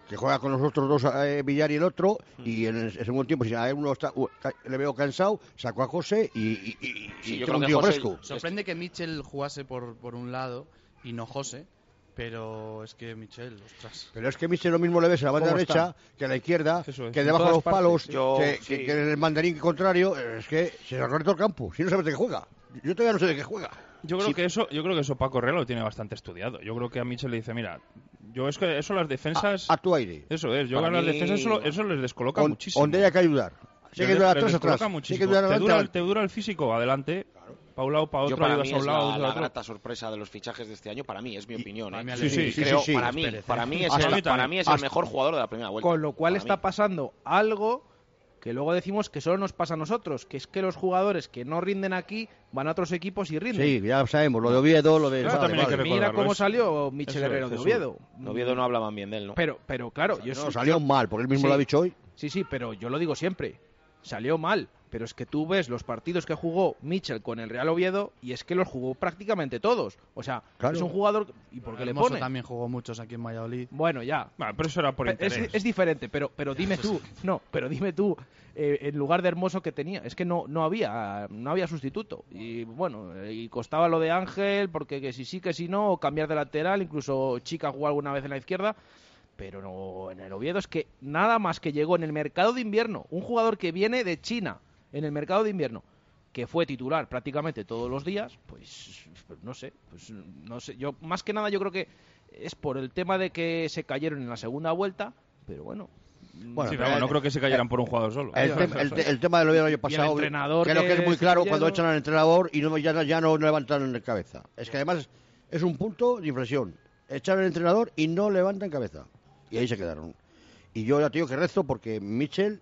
Que juega con los otros dos, eh, Villar y el otro, Mm. y en el segundo tiempo, si a uno está, uh, le veo cansado, sacó a José y, y, y- Sí, y yo creo que José- fresco. Sorprende que Mitchell jugase por, por un lado y no José, pero es que Mitchell, ostras. Pero es que Mister lo mismo le ves a la banda ¿Cómo derecha que a la izquierda, es. que debajo de los partes, palos, sí. Yo- que, sí. que- que en el mandarín contrario, es que se recorre todo el campo. Si no sabes de qué juega. Yo todavía no sé de qué juega. Yo creo Sí. que eso, yo creo que eso Paco Herrera lo tiene bastante estudiado. Yo creo que a Michel le dice, mira, yo es que eso las defensas, A, a tu aire. eso es, yo Para a las mí- defensas eso, eso les descoloca On- muchísimo. Donde haya que ayudar. Hay que ayudar les atrás, muchísimo. que ayudar te, adelante, dura, adelante. te dura el físico, adelante, pa' un lado, pa' Yo otro, para ayudas mí es lado, la, la grata sorpresa de los fichajes de este año. Para mí, es mi opinión. para ¿eh? mí Sí, sí, sí, creo, sí, sí. para mí, para mí es el, para mí es el mejor jugador de la primera vuelta. Con lo cual Para está mí. pasando algo que luego decimos que solo nos pasa a nosotros, que es que los jugadores que no rinden aquí van a otros equipos y rinden. Sí, ya sabemos, lo de Oviedo, lo de... Claro, vale. Mira cómo es- salió Michel eso es, Guerrero de. Oviedo. De Oviedo no hablaban bien de él, ¿no? Pero, pero claro, yo No, sí- salió mal, porque él mismo Sí. lo ha dicho hoy. Sí, sí, pero yo lo digo siempre. Salió mal, pero es que tú ves los partidos que jugó Mitchell con el Real Oviedo y es que los jugó prácticamente todos. O sea, Claro. es un jugador... ¿Y por qué le Hermoso pone? también jugó muchos aquí en Valladolid. Bueno, ya. Bueno, pero eso era por Es, interés. es diferente, pero, pero dime tú, no, pero dime tú, eh, en lugar de Hermoso que tenía, es que no, no había, no había sustituto. Y bueno, y costaba lo de Ángel, porque que si sí, que si no, o cambiar de lateral, incluso Chica jugó alguna vez en la izquierda, pero no, en el Oviedo es que nada más que llegó en el mercado de invierno, un jugador que viene de China, en el mercado de invierno, que fue titular prácticamente todos los días, pues, pues no sé, pues no sé, yo más que nada yo creo que es por el tema de que se cayeron en la segunda vuelta, pero bueno. Bueno, Sí, pero vamos, no creo que se cayeran por un jugador solo. El, tem- el te- el tema del año pasado, entrenador creo que que es muy claro cuando echan al entrenador y no, ya, ya no levantan la cabeza. Es que además es un punto de inflexión. echaron al entrenador y no levantan cabeza. Y ahí se quedaron. Y yo ya te digo que rezo porque Mitchell,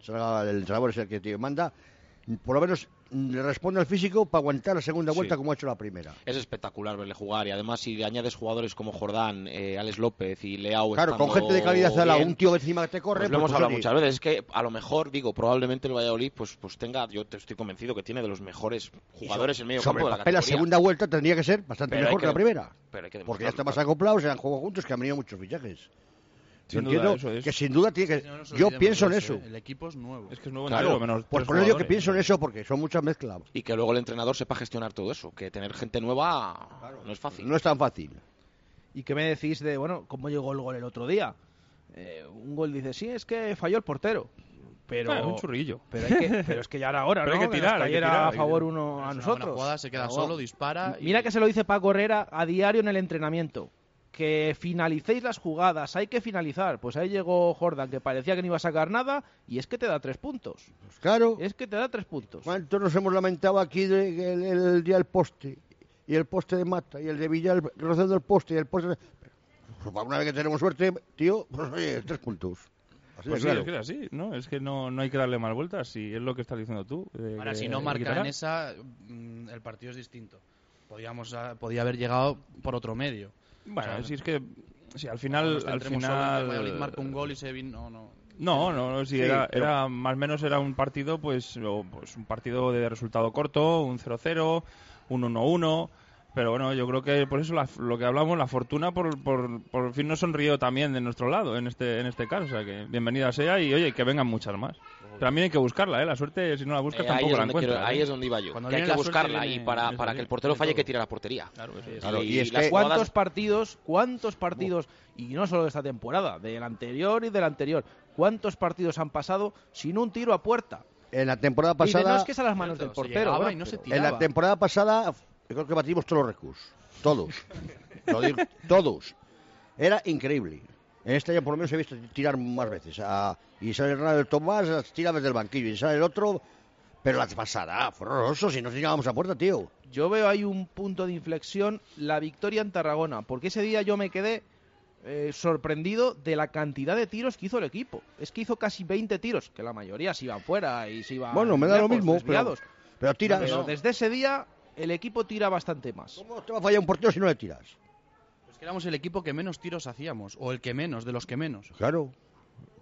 será el entrenador es el que te manda, por lo menos le responde al físico para aguantar la segunda vuelta Sí. como ha hecho la primera. Es espectacular verle jugar y además si añades jugadores como Jordán, eh, Alex López y Leao Claro, con gente de calidad bien, un tío que encima te corre, pues lo pues, hemos hablado muchas veces. Es que a lo mejor, digo, probablemente el Valladolid pues, pues tenga, yo te estoy convencido que tiene de los mejores jugadores en medio sobre campo de la papel la categoría. segunda vuelta tendría que ser bastante Pero mejor que, que- la primera. pero hay que porque ya está más acoplados, se han jugado juntos, que han venido muchos fichajes. Sin yo duda, entiendo eso es. que sin duda tiene que... No yo pienso en eso. ¿eh? El equipo es nuevo. Es que es nuevo Claro, entero, menos pues por eso digo que pienso en eso, porque son muchas mezclas. Y que luego el entrenador sepa gestionar todo eso, que tener gente nueva no es fácil. No es tan fácil. ¿Y qué me decís de, bueno, cómo llegó el gol el otro día? Eh, un gol dice, sí, es que falló el portero. Pero, Ah, un churrillo. pero, hay que, pero es que ya era hora, Pero ¿no? hay que tirar, hay que cayera tirar, a favor uno a una nosotros. jugada, se queda Claro. solo, dispara. y- Mira que se lo dice Paco Herrera a diario en el entrenamiento. Que finalicéis las jugadas, hay que finalizar. Pues ahí llegó Jordan, que parecía que no iba a sacar nada, y es que te da tres puntos. Pues claro, Es que te da tres puntos. ¿cuánto nos hemos lamentado aquí de que el, el día del poste? Y el poste de Mata, y el de Villar rozando el poste, y el poste... de- Pues una vez que tenemos suerte, tío, pues oye, tres puntos. Así Pues de sí, claro. es que es así, ¿no? Es que no, no hay que darle más vueltas, si es lo que estás diciendo tú. de Ahora, que si no hay que marca quitar. en esa, mm, el partido es distinto. Podíamos, podía haber llegado por otro medio. Bueno, O sea, si es que si al final, Nos al final, Valladolid marca un gol y se vino. No, no. No, no, no, si Sí, era, pero- era más o menos era un partido, pues, o, pues un partido de resultado corto, un 0-0, un 1-1, pero bueno, yo creo que por eso la- lo que hablamos, la fortuna por, por, por fin nos sonrió también de nuestro lado en este en este caso, o sea que bienvenida sea y oye, que vengan muchas más. Pero también hay que buscarla, ¿eh? La suerte, si no la buscas, Eh, tampoco la quiero- encuentras. ahí ¿eh? es donde iba yo. Cuando que hay que la buscarla viene- y para, para que el portero falle que todo. tirar a portería. Claro. Claro, y, y es que- jugadas- ¿Cuántos partidos, cuántos partidos, y no solo de esta temporada, del anterior y del anterior, cuántos partidos han pasado sin un tiro a puerta? En la temporada Y de, no pasada, es que es a las manos del portero. bueno, y no se en la temporada pasada, yo creo que batimos todos los recursos. Todos. Digo, todos. Era increíble. En este año por lo menos he visto tirar más veces. A, y sale el Tomás, tira desde el banquillo. Y sale el otro. Pero la pasada fue horroroso. Si no llegábamos a puerta, tío. Yo veo ahí un punto de inflexión, la victoria en Tarragona, porque ese día yo me quedé eh, sorprendido de la cantidad de tiros que hizo el equipo. Es que hizo casi 20 tiros, que la mayoría se iban fuera y se iban Bueno, me da lo mismo. Pero, pero tira. Pero desde ese día el equipo tira bastante más. ¿Cómo te va a fallar un portero si no le tiras? Pues que éramos el equipo que menos tiros hacíamos, o el que menos, de los que menos. Claro.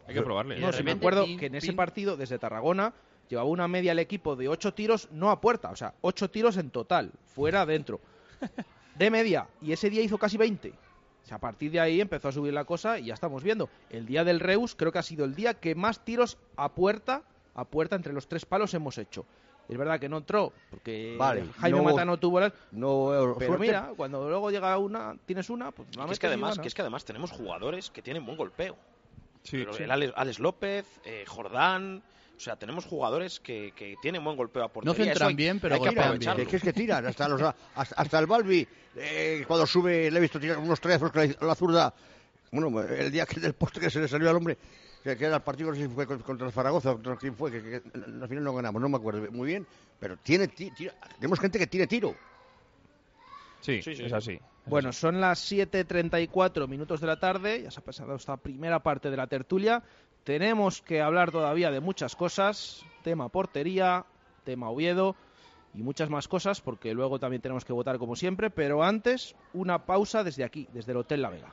Hay que probarle. Y No, me acuerdo pin, que en ese pin. partido, desde Tarragona, llevaba una media el equipo de 8 tiros, no a puerta, o sea, 8 tiros en total, fuera, adentro. De media, y ese día hizo casi 20. O sea, a partir de ahí empezó a subir la cosa y ya estamos viendo. El día del Reus creo que ha sido el día que más tiros a puerta, a puerta entre los tres palos hemos hecho. Es verdad que no entró, porque Vale, Jaime no- Mata no tuvo las... No, Pero suerte. mira, cuando luego llega una, tienes una, pues que es que además, que es que además tenemos jugadores que tienen buen golpeo. Sí, Pero sí. el Alex, Alex López, eh, Jordán, o sea, tenemos jugadores que, que tienen buen golpeo a portería. No centran hay- bien, pero hay que aprovecharlo. Es que es que tiran, hasta, los, hasta, hasta el Balbi, eh, cuando sube, le he visto tirar unos trezos con la, la zurda. Bueno, el día que del poste que se le salió al hombre, que, que era el partido, no sé si fue con- contra el Zaragoza, contra quién fue, que, que- que al final no ganamos, no me acuerdo muy bien, pero tiene, ti- tira- tenemos gente que tiene tiro. Sí, Sí, sí, es sí. así. es Bueno, así. son las 7.34 minutos de la tarde, ya se ha pasado esta primera parte de la tertulia. Tenemos que hablar todavía de muchas cosas, tema portería, tema Oviedo y muchas más cosas, porque luego también tenemos que votar como siempre, pero antes una pausa desde aquí, desde el Hotel La Vega.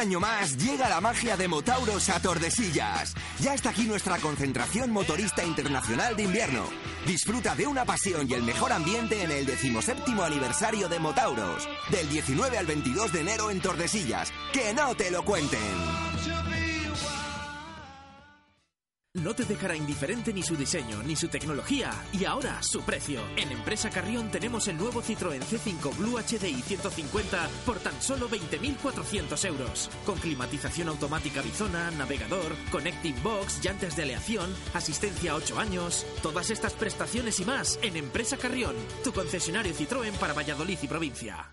Año más llega la magia de Motauros a Tordesillas. Ya está aquí nuestra concentración motorista internacional de invierno. Disfruta de una pasión y el mejor ambiente en el decimoséptimo aniversario de Motauros. Del 19 al 22 de enero en Tordesillas. ¡Que no te lo cuenten! No te dejará indiferente ni su diseño, ni su tecnología, y ahora su precio. En Empresa Carrión tenemos el nuevo Citroën C5 Blue HDI 150 por tan solo 20.400 euros. Con climatización automática Bizona, navegador, connecting box, llantas de aleación, asistencia a 8 años. Todas estas prestaciones y más en Empresa Carrión, tu concesionario Citroën para Valladolid y provincia.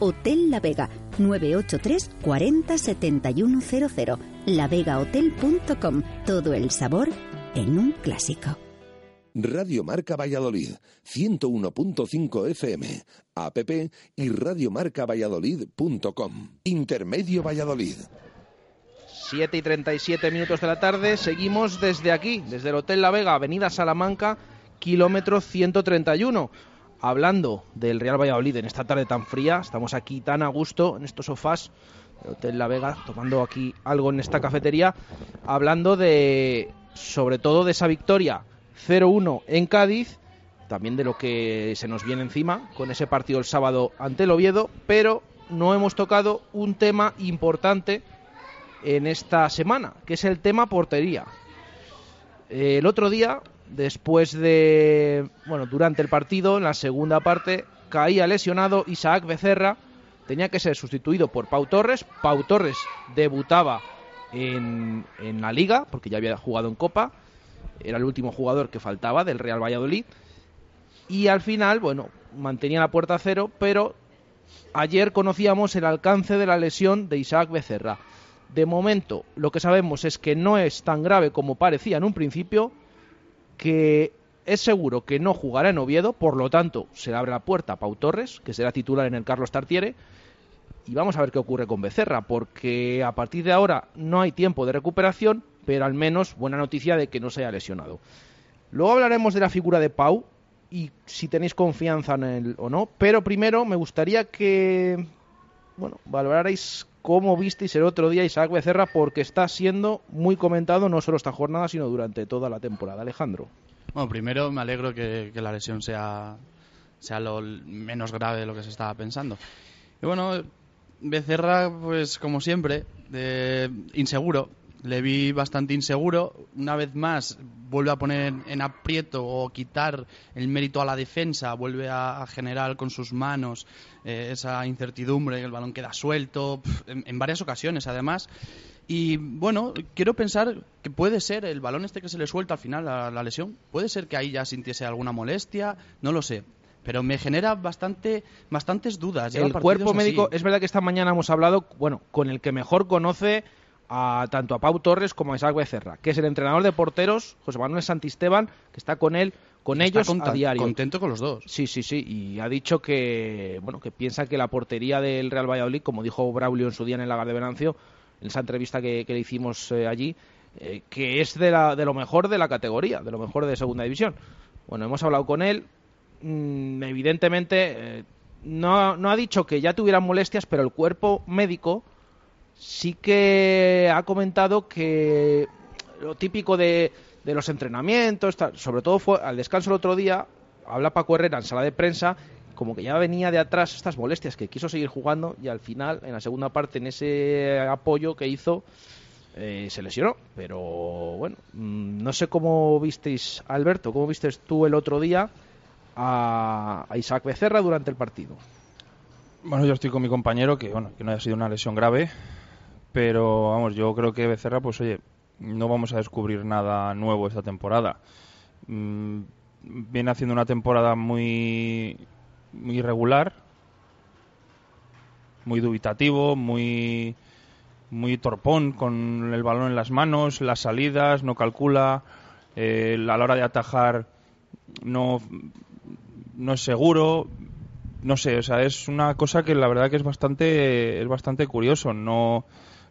Hotel La Vega, 983 40 7100. lavegahotel.com. Todo el sabor en un clásico. Radio Marca Valladolid, 101.5 FM, app y radiomarcavalladolid.com. Intermedio Valladolid. 7 y 37 minutos de la tarde, seguimos desde aquí, desde el Hotel La Vega, Avenida Salamanca, kilómetro 131 hablando del Real Valladolid en esta tarde tan fría. Estamos aquí tan a gusto en estos sofás del Hotel La Vega, tomando aquí algo en esta cafetería, hablando de, sobre todo, de esa victoria 0-1 en Cádiz, también de lo que se nos viene encima con ese partido el sábado ante el Oviedo, pero no hemos tocado un tema importante en esta semana, que es el tema portería. El otro día Después de, bueno, durante el partido, en la segunda parte, caía lesionado Isaac Becerra. Tenía que ser sustituido por Pau Torres. Pau Torres debutaba en, en la liga, porque ya había jugado en Copa. Era el último jugador que faltaba del Real Valladolid. Y al final, bueno, mantenía la puerta a cero, pero ayer conocíamos el alcance de la lesión de Isaac Becerra. De momento, lo que sabemos es que no es tan grave como parecía en un principio, que es seguro que no jugará en Oviedo, por lo tanto se le abre la puerta a Pau Torres, que será titular en el Carlos Tartiere, y vamos a ver qué ocurre con Becerra, porque a partir de ahora no hay tiempo de recuperación, pero al menos buena noticia de que no se haya lesionado. Luego hablaremos de la figura de Pau y si tenéis confianza en él o no, pero primero me gustaría que bueno, valorarais cómo visteis el otro día Isaac Becerra porque está siendo muy comentado no solo esta jornada, sino durante toda la temporada. Alejandro. Bueno, primero me alegro que, la lesión sea, sea lo menos grave de lo que se estaba pensando. Y bueno, Becerra, pues como siempre, inseguro. Le vi bastante inseguro. Una vez más, vuelve a poner en aprieto o quitar el mérito a la defensa, vuelve a, generar con sus manos eh, esa incertidumbre, el balón queda suelto, en, varias ocasiones además. Y bueno, quiero pensar que puede ser el balón este que se le suelta al final, a la lesión, puede ser que ahí ya sintiese alguna molestia, no lo sé pero me genera bastante bastantes dudas. el cuerpo médico, es verdad que esta mañana hemos hablado, bueno, con el que mejor conoce a tanto a Pau Torres como a Isaac Becerra, que es el entrenador de porteros, José Manuel Santisteban, que está con él, con ellos a diario. Contento con los dos. Sí, sí, sí, y ha dicho que bueno, que piensa que la portería del Real Valladolid, como dijo Braulio en su día en el Lagar de Venancio, en esa entrevista que, le hicimos eh, allí, eh, que es de, la, de lo mejor de la categoría, de lo mejor de segunda división. Bueno, hemos hablado con él, mm, evidentemente eh, no, no ha dicho que ya tuvieran molestias, pero el cuerpo médico sí que ha comentado que lo típico de, los entrenamientos, sobre todo fue al descanso el otro día, habla Paco Herrera en sala de prensa, como que ya venía de atrás estas molestias, que quiso seguir jugando y al final, en la segunda parte, en ese apoyo que hizo, eh, se lesionó. Pero bueno, mm, no sé cómo visteis, Alberto, cómo vistes tú el otro día a, a Isaac Becerra durante el partido. Bueno, yo estoy con mi compañero, que bueno, que no haya sido una lesión grave, pero vamos, yo creo que Becerra, pues oye, no vamos a descubrir nada nuevo esta temporada. Mm, viene haciendo una temporada muy, muy irregular, muy dubitativo, muy, muy torpón con el balón en las manos, las salidas, no calcula, eh, a la hora de atajar no, no es seguro. No sé, o sea, es una cosa que la verdad que es bastante, es bastante curioso. No,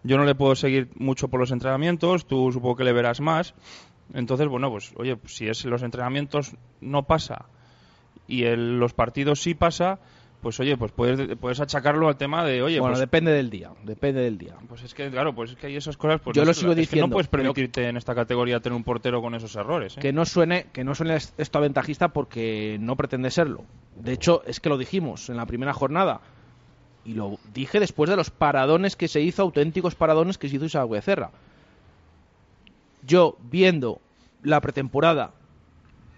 yo no le puedo seguir mucho por los entrenamientos, tú supongo que le verás más. Entonces, bueno, pues oye, si es los entrenamientos no pasa y en los partidos sí pasa, pues oye, pues puedes, puedes achacarlo al tema de, oye, bueno, pues, depende del día, depende del día. pues es que, claro, pues es que hay esas cosas, pues Yo no lo sigo es que diciendo, no puedes pero- permitirte en esta categoría tener un portero con esos errores. ¿eh? Que no suene, que no suene esto aventajista porque no pretende serlo. De hecho, es que lo dijimos en la primera jornada. Y lo dije después de los paradones que se hizo, auténticos paradones que se hizo Isaac Becerra. Yo, viendo la pretemporada,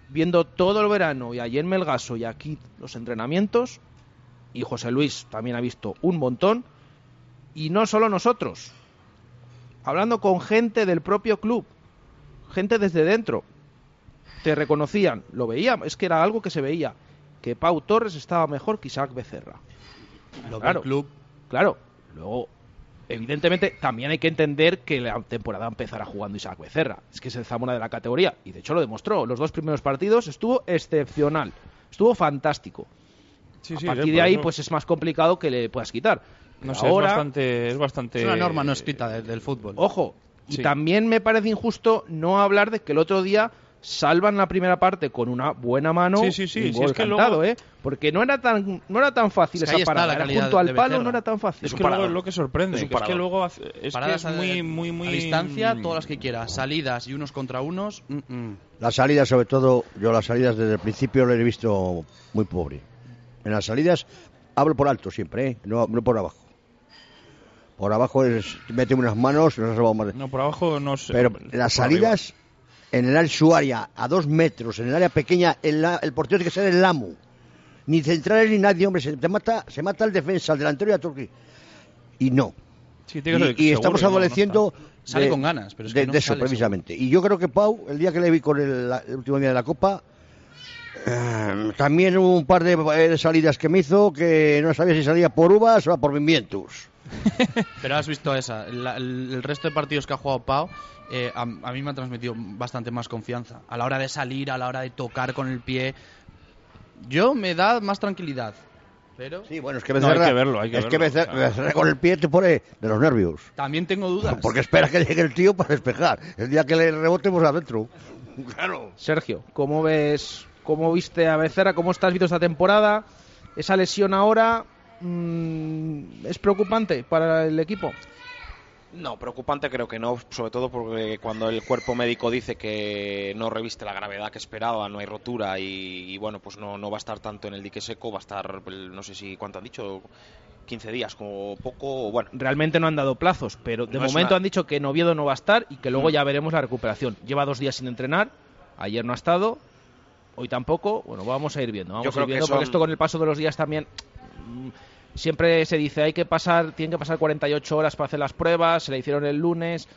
viendo todo el verano y ayer en Melgaso y aquí los entrenamientos, y José Luis también ha visto un montón, y no solo nosotros, hablando con gente del propio club, gente desde dentro, te reconocían, lo veían, es que era algo que se veía, que Pau Torres estaba mejor que Isaac Becerra. Claro, club. claro, luego evidentemente también hay que entender que la temporada empezará jugando Isaac Becerra, es que es el Zamora de la categoría y de hecho lo demostró, los dos primeros partidos estuvo excepcional, estuvo fantástico. Sí, a sí, partir eh, de ahí eso- pues es más complicado que le puedas quitar. No sé, Ahora, es bastante, es bastante... Es una norma no escrita de- del fútbol. Ojo, y también me parece injusto no hablar de que el otro día salvan la primera parte con una buena mano Sí, sí, sí, y un sí, gol es que cantado, luego- ¿eh? Porque no era tan no era tan fácil Es que esa parada, era junto al palo no era tan fácil. Es que luego es lo que sorprende, Es que es que luego hace- es, que Paradas es muy, a- muy, muy... a distancia, todas las que quieras. Salidas y unos contra unos. mm, mm. Las salidas, sobre todo, yo las salidas desde el principio las he visto muy pobre. En las salidas hablo por alto siempre, ¿eh? no, no por abajo. Por abajo es, mete unas manos, robado más. No, por abajo no sé. Pero las arriba. En el área su área, a dos metros, en el área pequeña, el, el portero tiene que ser el amo. Ni centrales ni nadie, hombre, se, te mata, se mata el defensa, el delantero y a Turquía. Y no. Sí, Y, ser y seguro, estamos no, no adoleciendo. Sale de- con ganas, pero es de, que no de eso sale precisamente. Y yo creo que Pau, el día que le vi con el, el último día de la Copa, también hubo un par de, eh, de salidas que me hizo que no sabía si salía por uvas o por pimientos. Pero has visto esa. La- el, el resto de partidos que ha jugado Pau, eh, a, a mí me ha transmitido bastante más confianza. A la hora de salir, a la hora de tocar con el pie. Yo me da más tranquilidad. Pero Sí, bueno, es que No, Becerra, hay que verlo, hay que es que verlo, Becerra- o sea. Becerra con el pie te pone de los nervios. también tengo dudas. Porque espera que llegue el tío para despejar. El día que le rebotemos adentro. Claro. Sergio, ¿cómo ves cómo viste a Becerra? ¿Cómo estás viendo esta temporada? Esa lesión ahora mm, es preocupante para el equipo. No, preocupante creo que no, sobre todo porque cuando el cuerpo médico dice que no reviste la gravedad que esperaba, no hay rotura y, y, bueno, pues no, no va a estar tanto en el dique seco, va a estar, no sé si, ¿cuánto han dicho? 15 días, como poco, bueno. Realmente no han dado plazos, pero de No momento una- han dicho que en Oviedo no va a estar y que luego Mm. ya veremos la recuperación. Lleva dos días sin entrenar, ayer no ha estado, hoy tampoco. Bueno, vamos a ir viendo, vamos Yo a ir viendo son- porque esto con el paso de los días también mm, siempre se dice hay que pasar, tienen que pasar 48 horas para hacer las pruebas, se le hicieron el lunes.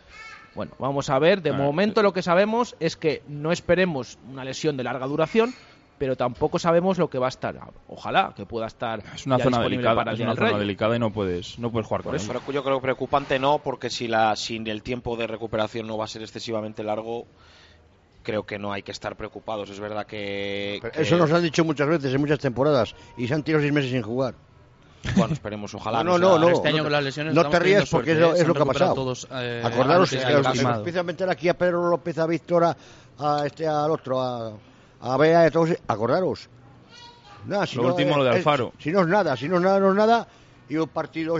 Bueno, vamos a ver. De Ah, momento lo que sabemos es que no esperemos una lesión de larga duración, pero tampoco sabemos lo que va a estar. Ojalá que pueda estar Es una ya zona disponible delicada, para el es Día una zona Rey. delicada y no puedes, no puedes jugar con Por eso. eso, pero yo creo que preocupante no, porque si, la, si el tiempo de recuperación no va a ser excesivamente largo, creo que no hay que estar preocupados. Es verdad que... Que- Eso nos han dicho muchas veces en muchas temporadas. Y se han tirado seis meses sin jugar. Bueno, esperemos, ojalá. No, no, no. este año no con te- las lesiones no te rías porque suerte, es lo- ¿eh? es lo que ha pasado. todos, eh, Acordaros, que aquí a Pedro López, a Víctor, a, a este, al otro, a, a Bea, a todos, acordaros. Nada, si Lo no, último, lo de Alfaro. Si no es nada, si no es nada, no es nada. Y un partido,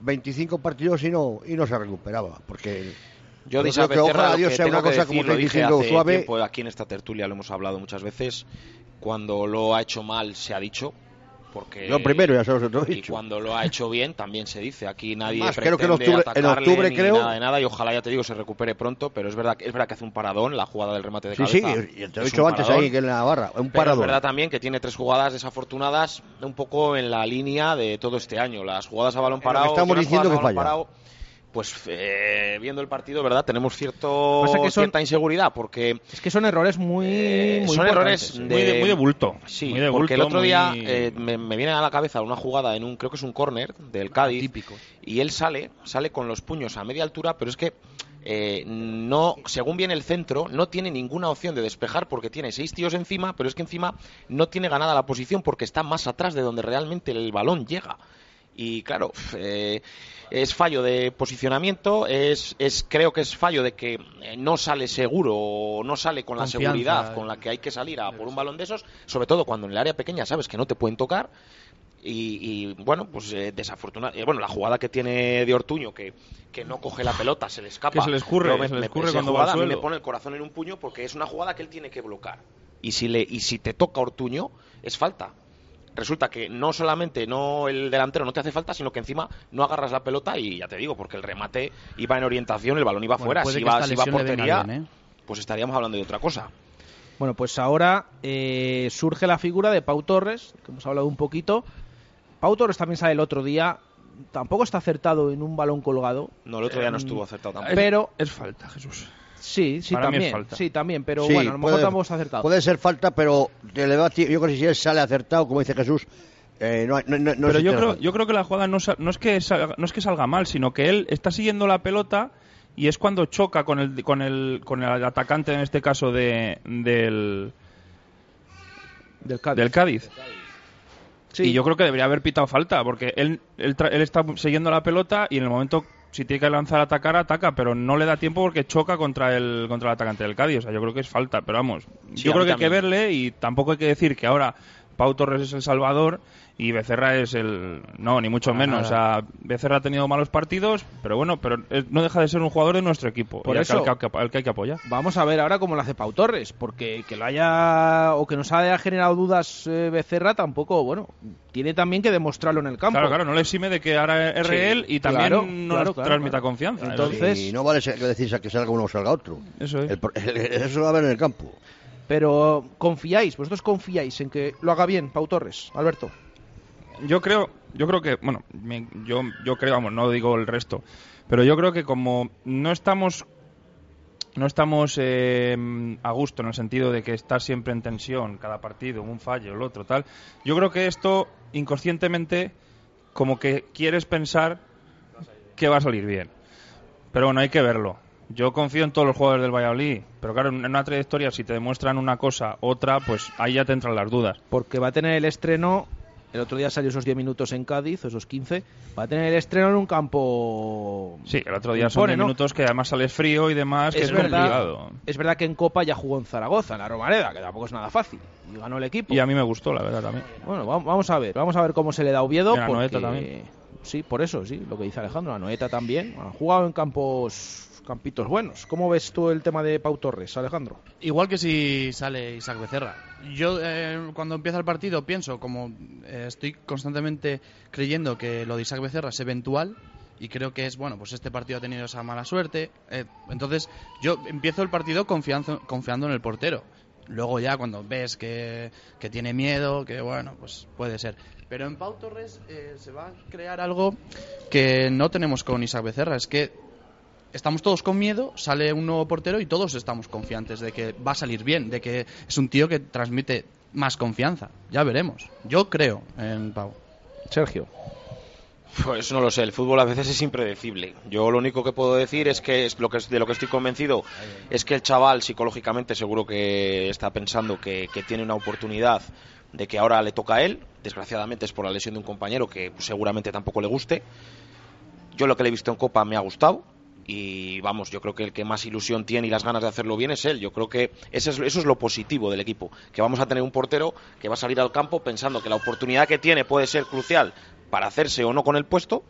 25 partidos y no, y no se recuperaba. Porque Yo de creo que ojalá lo Dios sea una cosa como lo dije diciendo suave. tiempo, aquí en esta tertulia lo hemos hablado muchas veces. Cuando lo ha hecho mal se ha dicho. Porque Lo primero, ya se los he y dicho. cuando lo ha hecho bien también se dice. Aquí nadie Además, creo que en octubre- en octubre ni creo- nada de nada y ojalá ya te digo se recupere pronto. Pero es verdad que es verdad que hace un paradón la jugada del remate de Sí, sí, cabeza. y te lo he dicho antes paradón. ahí que en la barra. Un Pero es verdad también que tiene tres jugadas desafortunadas, un poco en la línea de todo este año. Las jugadas a balón lo parado, estamos y diciendo que falla. parado, pues eh, viendo el partido, ¿verdad? Tenemos cierto, Pasa que son- cierta inseguridad porque Es que son errores muy, eh, muy son errores ¿eh? Muy de, muy de bulto. Sí, muy de porque el otro día eh, me, me viene a la cabeza una jugada en un, creo que es un córner del Cádiz, y él sale, sale con los puños a media altura, pero es que eh, no, según viene el centro, no tiene ninguna opción de despejar porque tiene seis tíos encima, pero es que encima no tiene ganada la posición porque está más atrás de donde realmente el balón llega. Y claro, eh, es fallo de posicionamiento, es, es creo que es fallo de que eh, no sale seguro o no sale con la seguridad eh. con la que hay que salir a por un balón de esos, sobre todo cuando en el área pequeña sabes que no te pueden tocar. Y, y, bueno, pues eh, desafortunadamente, bueno, la jugada que tiene de Ortuño, que, que no coge la pelota, se le escapa. Que se le escurre, me- se le me- escurre cuando va al a mí me pone el corazón en un puño porque es una jugada que él tiene que bloquear. Y si, le, y si te toca Ortuño, es falta. Resulta que no solamente no el delantero no te hace falta, sino que encima no agarras la pelota y ya te digo, porque el remate iba en orientación, el balón iba Bueno, fuera. Si iba, si iba a portería, bien, ¿eh? pues estaríamos hablando de otra cosa. Bueno, pues ahora eh, surge la figura de Pau Torres, que hemos hablado un poquito. Pau Torres también sale el otro día. Tampoco está acertado en un balón colgado. No, el otro día no Em, estuvo acertado tampoco. Pero Es falta, Jesús. Sí, sí Para mí es también, falta. sí también, pero Sí, bueno, a lo mejor puede- tampoco está acertado. Puede ser falta, pero debate, yo creo que si él sale acertado, como dice Jesús, eh, no, hay- no, no, Pero yo creo, yo creo que la jugada no, sa- no es que salga, no es que salga mal, sino que él está siguiendo la pelota y es cuando choca con el con el con el atacante en este caso de del del Cádiz. del Cádiz. Sí. Y yo creo que debería haber pitado falta porque él él, tra- él está siguiendo la pelota y en el momento si tiene que lanzar a atacar ataca, pero no le da tiempo porque choca contra el contra el atacante del Cádiz, o sea, yo creo que es falta, pero vamos, Sí, yo creo que hay que verle y tampoco hay que decir que ahora Pau Torres es el salvador y Becerra es el no ni mucho menos, nada. o sea, Becerra ha tenido malos partidos, pero bueno, pero es- no deja de ser un jugador de nuestro equipo, Por eso- que, al que- al que hay que apoyar. Vamos a ver ahora cómo lo hace Pau Torres, porque que lo haya o que nos haya generado dudas eh, Becerra tampoco, bueno, tiene también que demostrarlo en el campo. Claro, claro, no le exime de que ahora es Sí, real y también claro, no claro, nos claro, transmita claro. confianza. Entonces- Y no vale ser- que decir que salga uno o salga otro. Eso es. El eso lo va a ver en el campo. Pero confiáis, vosotros confiáis en que lo haga bien Pau Torres, Alberto. Yo creo yo creo que bueno me- yo yo creo vamos no digo el resto pero yo creo que como no estamos no estamos eh, a gusto en el sentido de que estar siempre en tensión cada partido un fallo el otro tal yo creo que esto inconscientemente como que quieres pensar que va a salir bien. Pero bueno hay que verlo. Yo confío en todos los jugadores del Valladolid pero claro en una trayectoria si te demuestran una cosa otra pues ahí ya te entran las dudas. Porque va a tener el estreno, el otro día salió esos 10 minutos en Cádiz, esos 15, va a tener el estreno en un campo... Sí, el otro día son Impone, 10 ¿no? minutos que además sales frío y demás, que es, verdad, complicado. es verdad que en Copa ya jugó en Zaragoza, en la Romareda, que tampoco es nada fácil, y ganó el equipo. Y a mí me gustó, la verdad, también. Bueno, va- vamos a ver, vamos a ver cómo se le da a Oviedo. Porque- también. Sí, por eso, sí, lo que dice Alejandro. A Noeta también. Han jugado en campos campitos buenos. ¿Cómo ves tú el tema de Pau Torres, Alejandro? Igual que si sale Isaac Becerra. Yo eh, cuando empieza el partido pienso, como eh, estoy constantemente creyendo que lo de Isaac Becerra es eventual y creo que es, bueno, pues este partido ha tenido esa mala suerte. eh, entonces yo empiezo el partido confiando, confiando en el portero. Luego ya cuando ves que, que tiene miedo, que bueno, pues puede ser. Pero en Pau Torres se va a crear algo que no tenemos con Isaac Becerra. Es que estamos todos con miedo, sale un nuevo portero y todos estamos confiantes de que va a salir bien, de que es un tío que transmite más confianza. Ya veremos. Yo creo en Pau. Sergio. Pues no lo sé, el fútbol a veces es impredecible. Yo lo único que puedo decir es que, es lo que de lo que estoy convencido es que el chaval psicológicamente seguro que está pensando que, que tiene una oportunidad de que ahora le toca a él. Desgraciadamente es por la lesión de un compañero que seguramente tampoco le guste. Yo lo que le he visto en Copa me ha gustado. Y vamos, yo creo que el que más ilusión tiene y las ganas de hacerlo bien es él. Yo creo que eso es, eso es lo positivo del equipo, que vamos a tener un portero que va a salir al campo pensando que la oportunidad que tiene puede ser crucial para hacerse o no con el puesto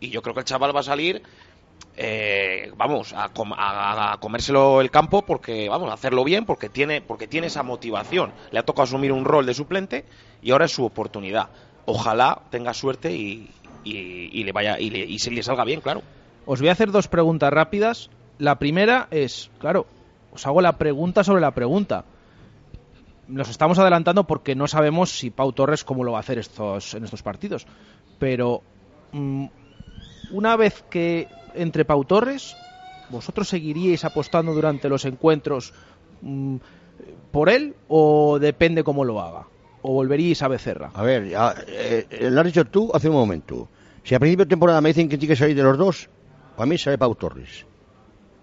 y yo creo que el chaval va a salir eh, vamos a, com- a- comérselo el campo porque vamos a hacerlo bien porque tiene porque tiene esa motivación. Le ha tocado asumir un rol de suplente y ahora es su oportunidad. Ojalá tenga suerte y, y- y le vaya y, le, y se le salga bien claro Os voy a hacer dos preguntas rápidas. La primera es, claro, os hago la pregunta sobre la pregunta. Nos estamos adelantando porque no sabemos si Pau Torres cómo lo va a hacer estos, en estos partidos. Pero mm, una vez que entre Pau Torres, ¿vosotros seguiríais apostando durante los encuentros mm, por él o depende cómo lo haga? ¿O volveríais a Becerra? A ver, eh, eh, lo has dicho tú hace un momento. Si a principio de temporada me dicen que tiene que salir de los dos, para mí sale Pau Torres.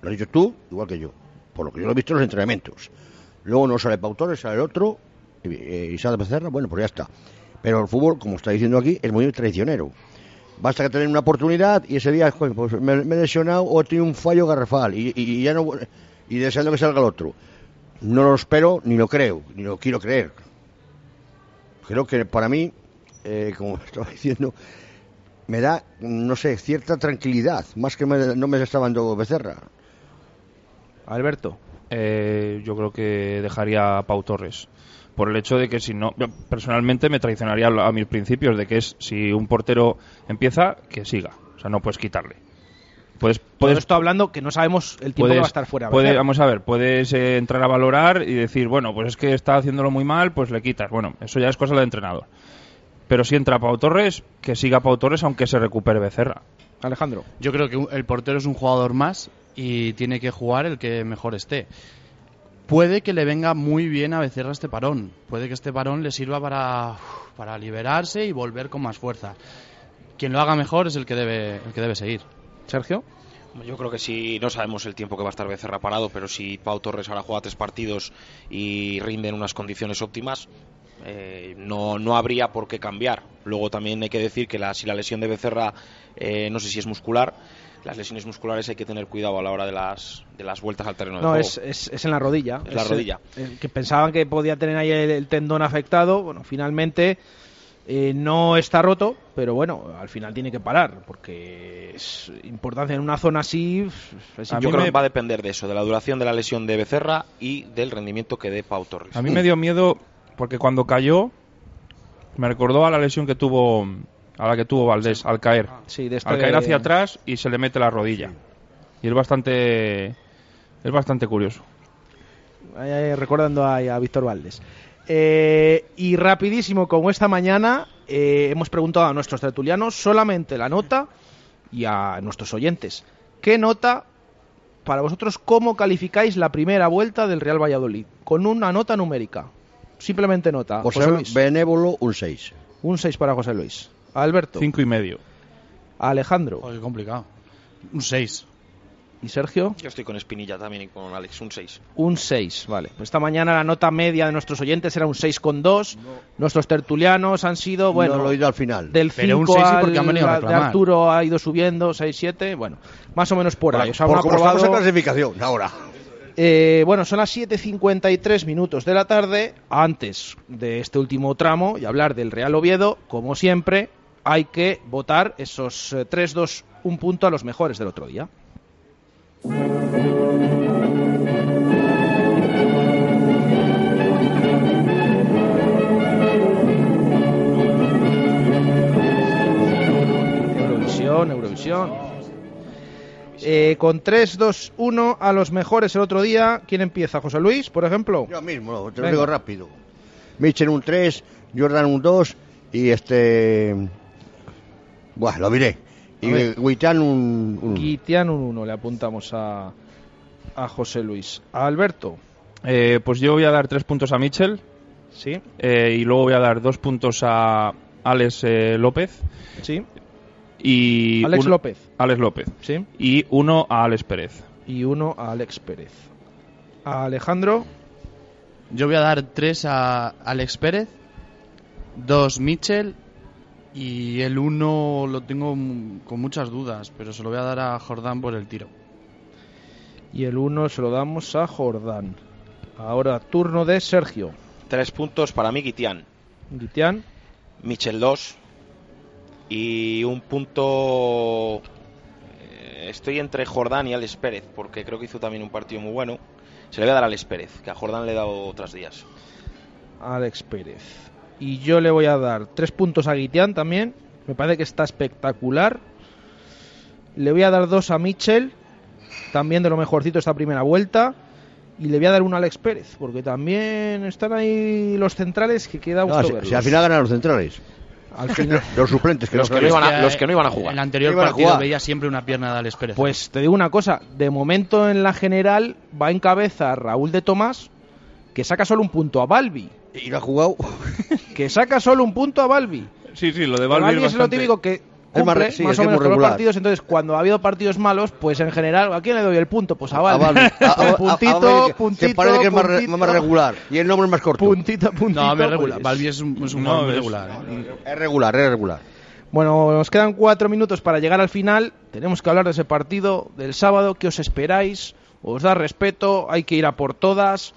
Lo has dicho tú, igual que yo. Por lo que yo lo he visto en los entrenamientos. Luego no sale Pau Torres, sale el otro, y, eh, y sale Becerra, bueno, pues ya está. Pero el fútbol, como está diciendo aquí, es muy traicionero. Basta que tener una oportunidad y ese día pues me, he lesionado o he tenido un fallo garrafal y ya no y deseando que salga el otro. No lo espero ni lo creo, ni lo quiero creer. Creo que para mí, eh, como estaba diciendo, me da, no sé, cierta tranquilidad, más que me- no me está dando Becerra. Alberto. Eh, yo creo que dejaría a Pau Torres. Por el hecho de que si no, yo personalmente me traicionaría a mis principios de que es si un portero empieza, que siga. O sea, no puedes quitarle. Puedes, Todo puedes, esto hablando que no sabemos el tiempo que va a estar fuera. puede- vamos a ver, puedes eh, entrar a valorar y decir, bueno, pues es que está haciéndolo muy mal, pues le quitas. Bueno, eso ya es cosa del entrenador. Pero si entra Pau Torres, que siga Pau Torres aunque se recupere Becerra. Alejandro. Yo creo que el portero es un jugador más y tiene que jugar el que mejor esté. Puede que le venga muy bien a Becerra este parón. Puede que este parón le sirva para, para liberarse y volver con más fuerza. Quien lo haga mejor es el que debe, el que debe seguir. Sergio. Yo creo que si no sabemos el tiempo que va a estar Becerra parado, pero si Pau Torres ahora juega tres partidos y rinde en unas condiciones óptimas, eh, no, no habría por qué cambiar. Luego también hay que decir que la, si la lesión de Becerra, eh, no sé si es muscular, las lesiones musculares hay que tener cuidado a la hora de las, de las vueltas al terreno de No, juego. es, es, es en la rodilla. Es la rodilla. eh, que pensaban que podía tener ahí el, el tendón afectado. Bueno, finalmente eh, no está roto, pero bueno, al final tiene que parar, porque es importancia en una zona así. Es Yo creo que va a depender de eso, de la duración de la lesión de Becerra y del rendimiento que dé Pau Torres. A mí me dio miedo porque cuando cayó me recordó a la lesión que tuvo a la que tuvo Valdés al caer. Sí, de este al caer de- hacia atrás y se le mete la rodilla. Y es bastante es bastante curioso. Recordando a Víctor Valdés. Eh, y rapidísimo, como esta mañana, eh, hemos preguntado a nuestros tertulianos solamente la nota y a nuestros oyentes. ¿Qué nota, para vosotros, cómo calificáis la primera vuelta del Real Valladolid? Con una nota numérica. Simplemente nota. Por José ser Luis. benévolo, un 6. Un 6 para José Luis. Alberto. Cinco y medio. Alejandro. qué complicado. Un 6. ¿Y Sergio? Yo estoy con Espinilla también y con Alex, un 6. Un 6, vale. Pues esta mañana la nota media de nuestros oyentes era un 6,2. Nuestros tertulianos han sido, bueno, no lo he oído al final. del 5 Pero un 6 sí al, porque han venido a de. Arturo ha ido subiendo, 6, 7, bueno, más o menos por ahí. O sea, por cómo estamos en aprobado- clasificación ahora. Eh, bueno, son las 7.53 minutos de la tarde. Antes de este último tramo y hablar del Real Oviedo, como siempre, hay que votar esos eh, 3, 2, 1 punto a los mejores del otro día. Eurovisión, Eurovisión. Eh, con 3, 2, 1 a los mejores el otro día. ¿Quién empieza? ¿José Luis, por ejemplo? Yo mismo, te lo digo rápido. Mitchell un 3, Jordan un 2 y este... Buah, lo diré. Y. Guitán un 1. Guitián un 1, le apuntamos a, a José Luis. A Alberto. Eh, pues yo voy a dar tres puntos a Mitchell. Sí. Eh, y luego voy a dar dos puntos a Alex eh, López. Sí. Y Alex un- López. Alex López. Sí. Y uno a Alex Pérez. Y uno a Alex Pérez. A Alejandro. Yo voy a dar 3 a Alex Pérez, 2 Mitchell Y el 1 lo tengo con muchas dudas, pero se lo voy a dar a Jordán por el tiro. Y el 1 se lo damos a Jordán. Ahora turno de Sergio. Tres puntos para mí, Guitián. Guitián. Michel 2. Y un punto. Eh, Estoy entre Jordán y Alex Pérez, porque creo que hizo también un partido muy bueno. Se le voy a dar a Alex Pérez, que a Jordán le he dado otros días. Alex Pérez. Y yo le voy a dar tres puntos a Guitián también. Me parece que está espectacular. Le voy a dar dos a Mitchell. También de lo mejorcito esta primera vuelta. Y le voy a dar uno a Alex Pérez. Porque también están ahí los centrales que queda No, gusto si, verlos. si al final ganan los centrales. Al final- los suplentes, que Los que no iban a- Es los que no iban a jugar. En el anterior No partido jugar. veía siempre una pierna de Alex Pérez. Pues te digo una cosa. De momento en la general va en cabeza Raúl de Tomás. Que saca solo un punto a Balbi. Y no ha jugado. Que saca solo un punto a Balbi. Sí, sí, lo de Balbi, Balbi es es lo típico que cumple sí, más es o es menos los regular. partidos. Entonces, cuando ha habido partidos malos, pues en general, ¿a quién le doy el punto? Pues a. A- a- Pues a- puntito, que- puntito, que parece que es más, re- puntito. más regular. Y el nombre es más corto. Puntito, puntito. no, me regular. pues. Balbi es un, es un No, jugador muy es- regular. ¿eh? Es regular, es regular. Bueno, nos quedan cuatro minutos para llegar al final. Tenemos que hablar de ese partido del sábado. ¿Qué os esperáis? ¿Os da respeto? ¿Hay que ir a por todas?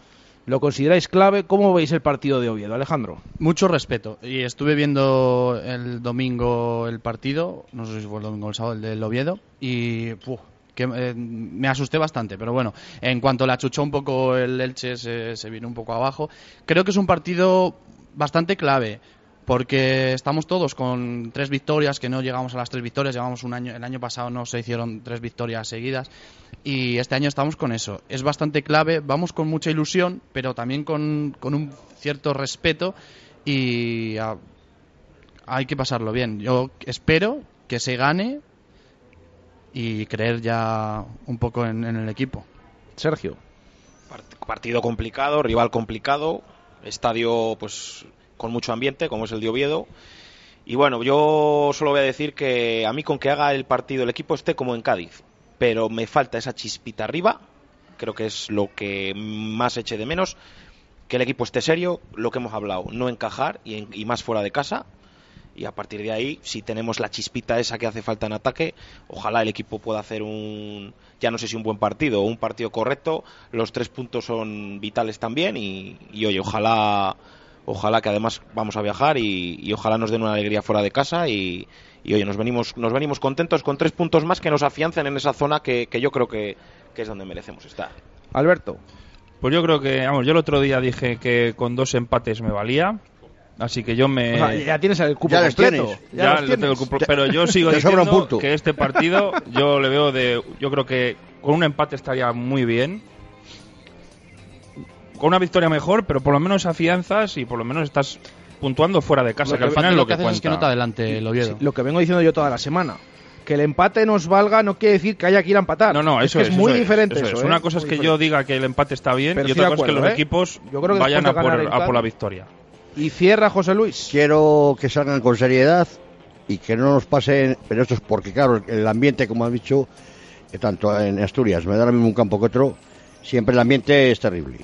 ¿Lo consideráis clave? ¿Cómo veis el partido de Oviedo, Alejandro? Mucho respeto. Y estuve viendo el domingo el partido, no sé si fue el domingo o el sábado, el del Oviedo, y que, eh, me asusté bastante. Pero bueno, en cuanto la chuchó un poco el Elche, se vino un poco abajo. Creo que es un partido bastante clave. Porque estamos todos con tres victorias, que no llegamos a las tres victorias, llevamos un año, el año pasado no se hicieron tres victorias seguidas y este año estamos con eso. Es bastante clave, vamos con mucha ilusión, pero también con, con un cierto respeto y ah, hay que pasarlo bien. Yo espero que se gane y creer ya un poco en, en el equipo. Sergio. Part- Partido complicado, rival complicado, estadio pues con mucho ambiente, como es el de Oviedo. Y bueno, yo solo voy a decir que a mí con que haga el partido el equipo esté como en Cádiz, pero me falta esa chispita arriba, creo que es lo que más eche de menos, que el equipo esté serio, lo que hemos hablado, no encajar y, en- y más fuera de casa. Y a partir de ahí, si tenemos la chispita esa que hace falta en ataque, ojalá el equipo pueda hacer un, ya no sé si un buen partido o un partido correcto. Los tres puntos son vitales también y, y, oye, ojalá, ojalá que además vamos a viajar y, y ojalá nos den una alegría fuera de casa y, y, oye, nos venimos, nos venimos contentos con tres puntos más que nos afiancen en esa zona que, que yo creo que, que es donde merecemos estar. Alberto. Pues yo creo que, vamos, yo el otro día dije que con dos empates me valía. Así que yo me. O sea, ya tienes el cupo Ya completo. tienes. Ya, tengo el cupo, pero yo sigo diciendo punto. que este partido yo le veo de. Yo creo que con un empate estaría muy bien. Con una victoria mejor, pero por lo menos afianzas y por lo menos estás puntuando fuera de casa, Lo que al que- final lo lo que que haces cuenta. es que no te adelante el Oviedo. Sí, lo que vengo diciendo yo toda la semana. Que el empate nos valga no quiere decir que haya que ir a empatar. No, no, Es eso que es, es, muy eso es, diferente eso eso. es. ¿eh? Una cosa es que diferente. yo diga que el empate está bien Pero y otra cosa es que los ¿eh? equipos Yo creo que vayan a por, a por la victoria. Y cierra José Luis. Quiero que salgan con seriedad y que no nos pasen, pero esto es porque, claro, el ambiente, como has dicho, tanto en Asturias, me da lo mismo un campo que otro, siempre el ambiente es terrible.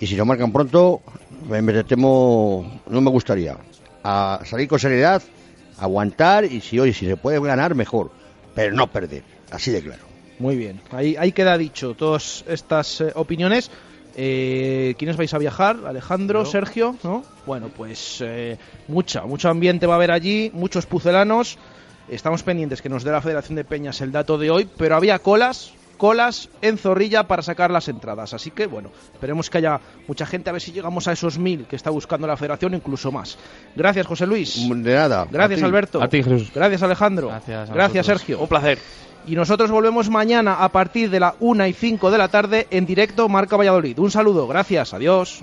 Y si lo marcan pronto, me, temo, no me gustaría. A salir con seriedad, aguantar y si hoy si se puede ganar, mejor, pero no perder, así de claro. Muy bien. Ahí, ahí queda dicho todas estas eh, opiniones. Eh, ¿Quiénes vais a viajar? Alejandro, Sergio, ¿no? Bueno, pues eh, mucha, mucho ambiente va a haber allí, muchos pucelanos. Estamos pendientes que nos dé la Federación de Peñas el dato de hoy, pero había colas, colas en Zorrilla para sacar las entradas. Así que, bueno, esperemos que haya mucha gente, a ver si llegamos a esos mil que está buscando la Federación, incluso más. Gracias, José Luis. De nada. Gracias, a ti. Alberto. A ti, Jesús. Gracias, Alejandro. Gracias a Gracias. Sergio. Un placer. Y nosotros volvemos mañana a partir de la 1 y 5 de la tarde en directo Marca Valladolid. Un saludo, gracias, adiós.